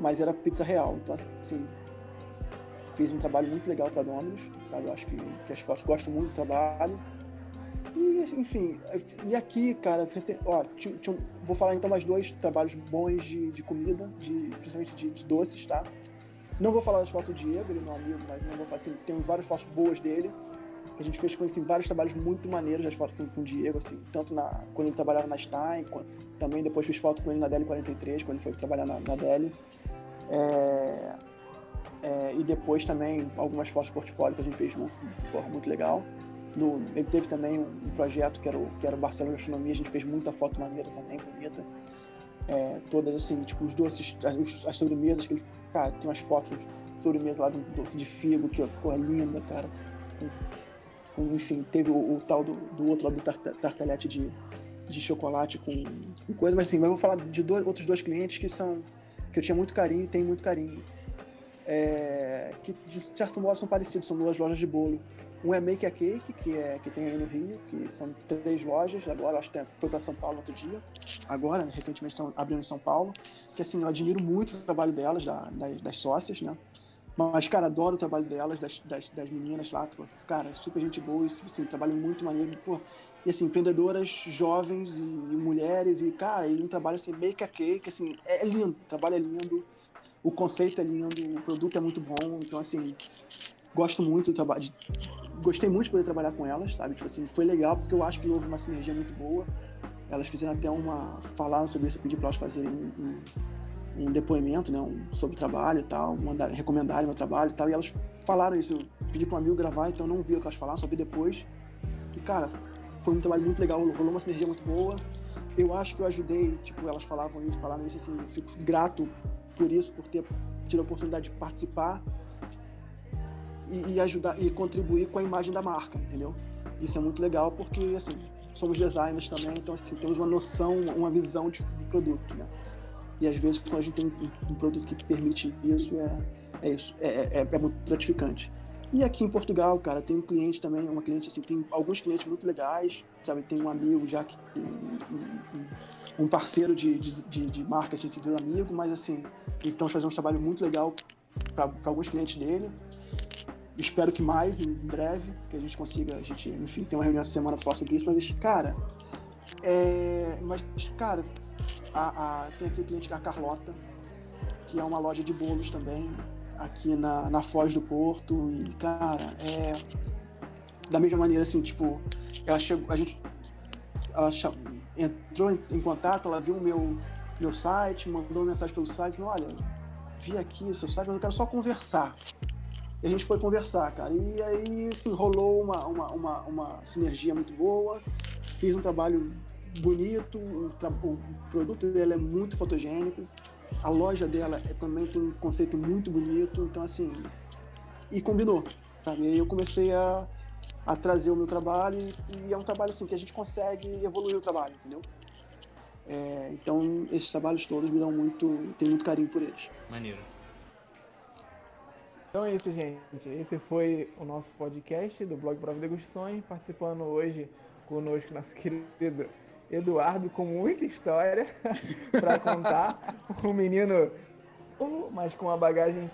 mas era pizza real. Então, assim, fiz um trabalho muito legal para Domino's, sabe? Eu acho que, que as fotos gostam muito do trabalho. E, enfim, e aqui, cara, ó, ti- ti- vou falar então mais dois trabalhos bons de, de comida, de, principalmente de, de doces, tá? Não vou falar das fotos do Diego, ele é meu amigo, mas não vou falar assim, tem várias fotos boas dele. Que A gente fez com ele, assim, vários trabalhos muito maneiros das fotos com, o Diego, assim, tanto na, quando ele trabalhava na Stein, quando- também depois fiz foto com ele na DL43, quando ele foi trabalhar na, na. É, é, e depois também algumas fotos portfólio que a gente fez forma muito legal. No- ele teve também um, projeto que era o, que era o Barcelona Gastronomia, a gente fez muita foto maneira também, bonita. É, todas assim, tipo, os doces, as, as sobremesas que ele. Cara, tem umas fotos de sobremesa lá de um doce de figo que, pô, é linda, cara. Com- enfim, teve o, o tal do, do outro lado do tarta- tartelete de, de chocolate com, com coisa, mas assim, mas eu vou falar de dois, outros dois clientes que são. que eu tinha muito carinho e tenho muito carinho. É, que de certo modo são parecidos, são duas lojas de bolo. Um é Make a Cake, que, é, que tem aí no Rio, que são três lojas, agora acho que tem- foi para São Paulo outro dia. Agora, recentemente estão abrindo em São Paulo. Que assim, eu admiro muito o trabalho delas, da- das, das sócias, né? Mas, cara, adoro o trabalho delas, das, das, das meninas lá. Pô, cara, super gente boa, isso, assim, trabalho muito maneiro. Pô, e assim, empreendedoras jovens e, e mulheres, e, cara, e um trabalho assim, make a cake, assim, é lindo, o trabalho é lindo, o conceito é lindo, o produto é muito bom, então assim, gosto muito do trabalho. Gostei muito de poder trabalhar com elas, sabe? Tipo assim, foi legal porque eu acho que houve uma sinergia muito boa. Elas fizeram até uma. falaram sobre isso, eu pedi para elas fazerem um, um, um depoimento, né? Um, sobre o trabalho e tal, mandar, recomendarem meu trabalho e tal. E elas falaram isso. Eu pedi para um amigo gravar, então não vi o que elas falaram, só vi depois. E, cara, foi um trabalho muito legal, rolou uma sinergia muito boa. Eu acho que eu ajudei, tipo, elas falavam isso, falaram isso, assim, eu fico grato por isso, por ter tido a oportunidade de participar e, e ajudar e contribuir com a imagem da marca, entendeu? Isso é muito legal porque, assim, somos designers também, então, assim, temos uma noção, uma visão de, de produto, né? E às vezes, quando a gente tem um, um produto que permite isso, é, é isso, é, é, é muito gratificante. E aqui em Portugal, cara, tem um cliente também, uma cliente assim, tem alguns clientes muito legais, sabe? Tem um amigo já que um, um- parceiro de, de, de- de marketing que virou amigo, mas assim, estamos fazendo um trabalho muito legal para alguns clientes dele. Espero que mais em breve, que a gente consiga, a gente, enfim, tem uma reunião essa semana para falar sobre isso, mas, cara, é, mas, cara, a, a- tem aqui o cliente da Carlota, que é uma loja de bolos também, aqui na, na Foz do Porto, e, cara, é. Da mesma maneira, assim, tipo, ela chegou, a gente. Ela entrou em, em contato, ela viu o meu, meu site, mandou uma mensagem pelo site, falou, olha, vi aqui o seu site, mas eu quero só conversar. E a gente foi conversar, cara. E aí, assim, rolou uma, uma, uma, uma sinergia muito boa. Fiz um trabalho bonito, o, o produto dela é muito fotogênico. A loja dela é, também tem um conceito muito bonito. Então, assim, e combinou, sabe? E aí eu comecei a, a trazer o meu trabalho e, e é um trabalho, assim, que a gente consegue evoluir o trabalho, entendeu? É, então, esses trabalhos todos me dão muito, tenho muito carinho por eles. Maneiro. Então é isso, gente. Esse foi o nosso podcast do blog Prova Degustações. Participando hoje conosco nosso querido Eduardo, com muita história para contar. Um menino, mas com uma bagagem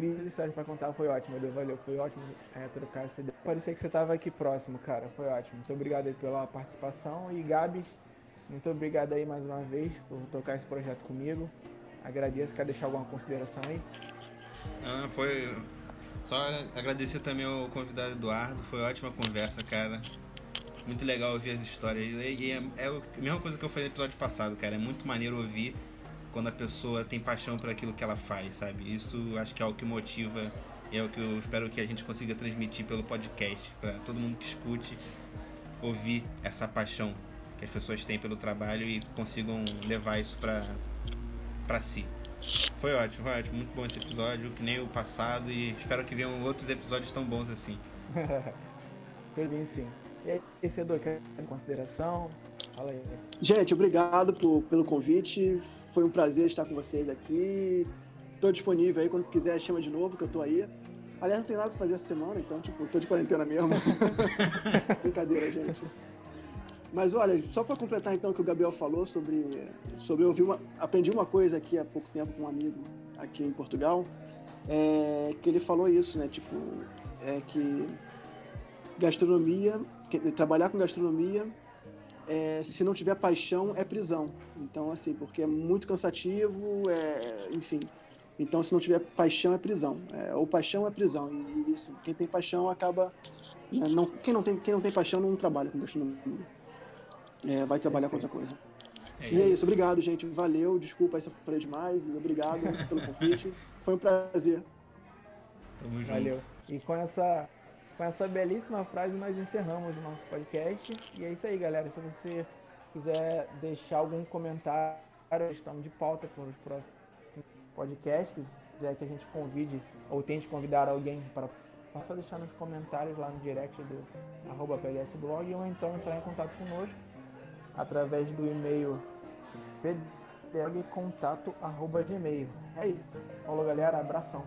incríveis histórias pra contar. Foi ótimo, Edu. Valeu, foi ótimo é, trocar essa ideia. Parecia que você tava aqui próximo, cara. Foi ótimo. Muito obrigado aí pela participação. E Gabs, muito obrigado aí mais uma vez por tocar esse projeto comigo. Agradeço. Quer deixar alguma consideração aí? Ah, foi. Só agradecer também ao convidado Eduardo. Foi ótima conversa, cara. Muito legal ouvir as histórias. E é, é a mesma coisa que eu falei no episódio passado, cara. É muito maneiro ouvir quando a pessoa tem paixão por aquilo que ela faz, sabe? Isso acho que é o que motiva e é o que eu espero que a gente consiga transmitir pelo podcast, para todo mundo que escute ouvir essa paixão que as pessoas têm pelo trabalho e consigam levar isso para para si. Foi ótimo, foi ótimo, muito bom esse episódio, que nem o passado e espero que venham outros episódios tão bons assim. Foi bem sim. E aí, Edu, quer ter consideração? Fala aí. Gente, obrigado por- pelo convite. Foi um prazer estar com vocês aqui. Tô disponível aí quando quiser, chama de novo, que eu tô aí. Aliás, não tem nada pra fazer essa semana, então, tipo, tô de quarentena mesmo. Brincadeira, gente. Mas olha, só para completar então o que o Gabriel falou sobre, sobre eu uma, aprendi uma coisa aqui há pouco tempo com um amigo aqui em Portugal, é, que ele falou isso, né? Tipo, é que gastronomia, que- trabalhar com gastronomia é, se não tiver paixão, é prisão. Então, assim, porque é muito cansativo, é, enfim. Então, se não tiver paixão, é prisão. É, ou paixão é prisão. E, e, assim, quem tem paixão acaba. né, não, quem, não tem, quem não tem paixão não trabalha com gastronomia. É, vai trabalhar com outra coisa. É E é isso, obrigado, gente. Valeu. Desculpa aí se eu falei demais. E obrigado pelo convite. Foi um prazer. Tamo junto. Valeu. E com essa, com essa belíssima frase nós encerramos o nosso podcast. E é isso aí, galera. Se você quiser deixar algum comentário, estamos de pauta para os próximos podcasts, quiser que a gente convide ou tente convidar alguém para é só deixar nos comentários lá no direct do arroba pdsblog ou então entrar em contato conosco através do e-mail pdlogcontato arroba gmail. É isso. Falou galera, abração.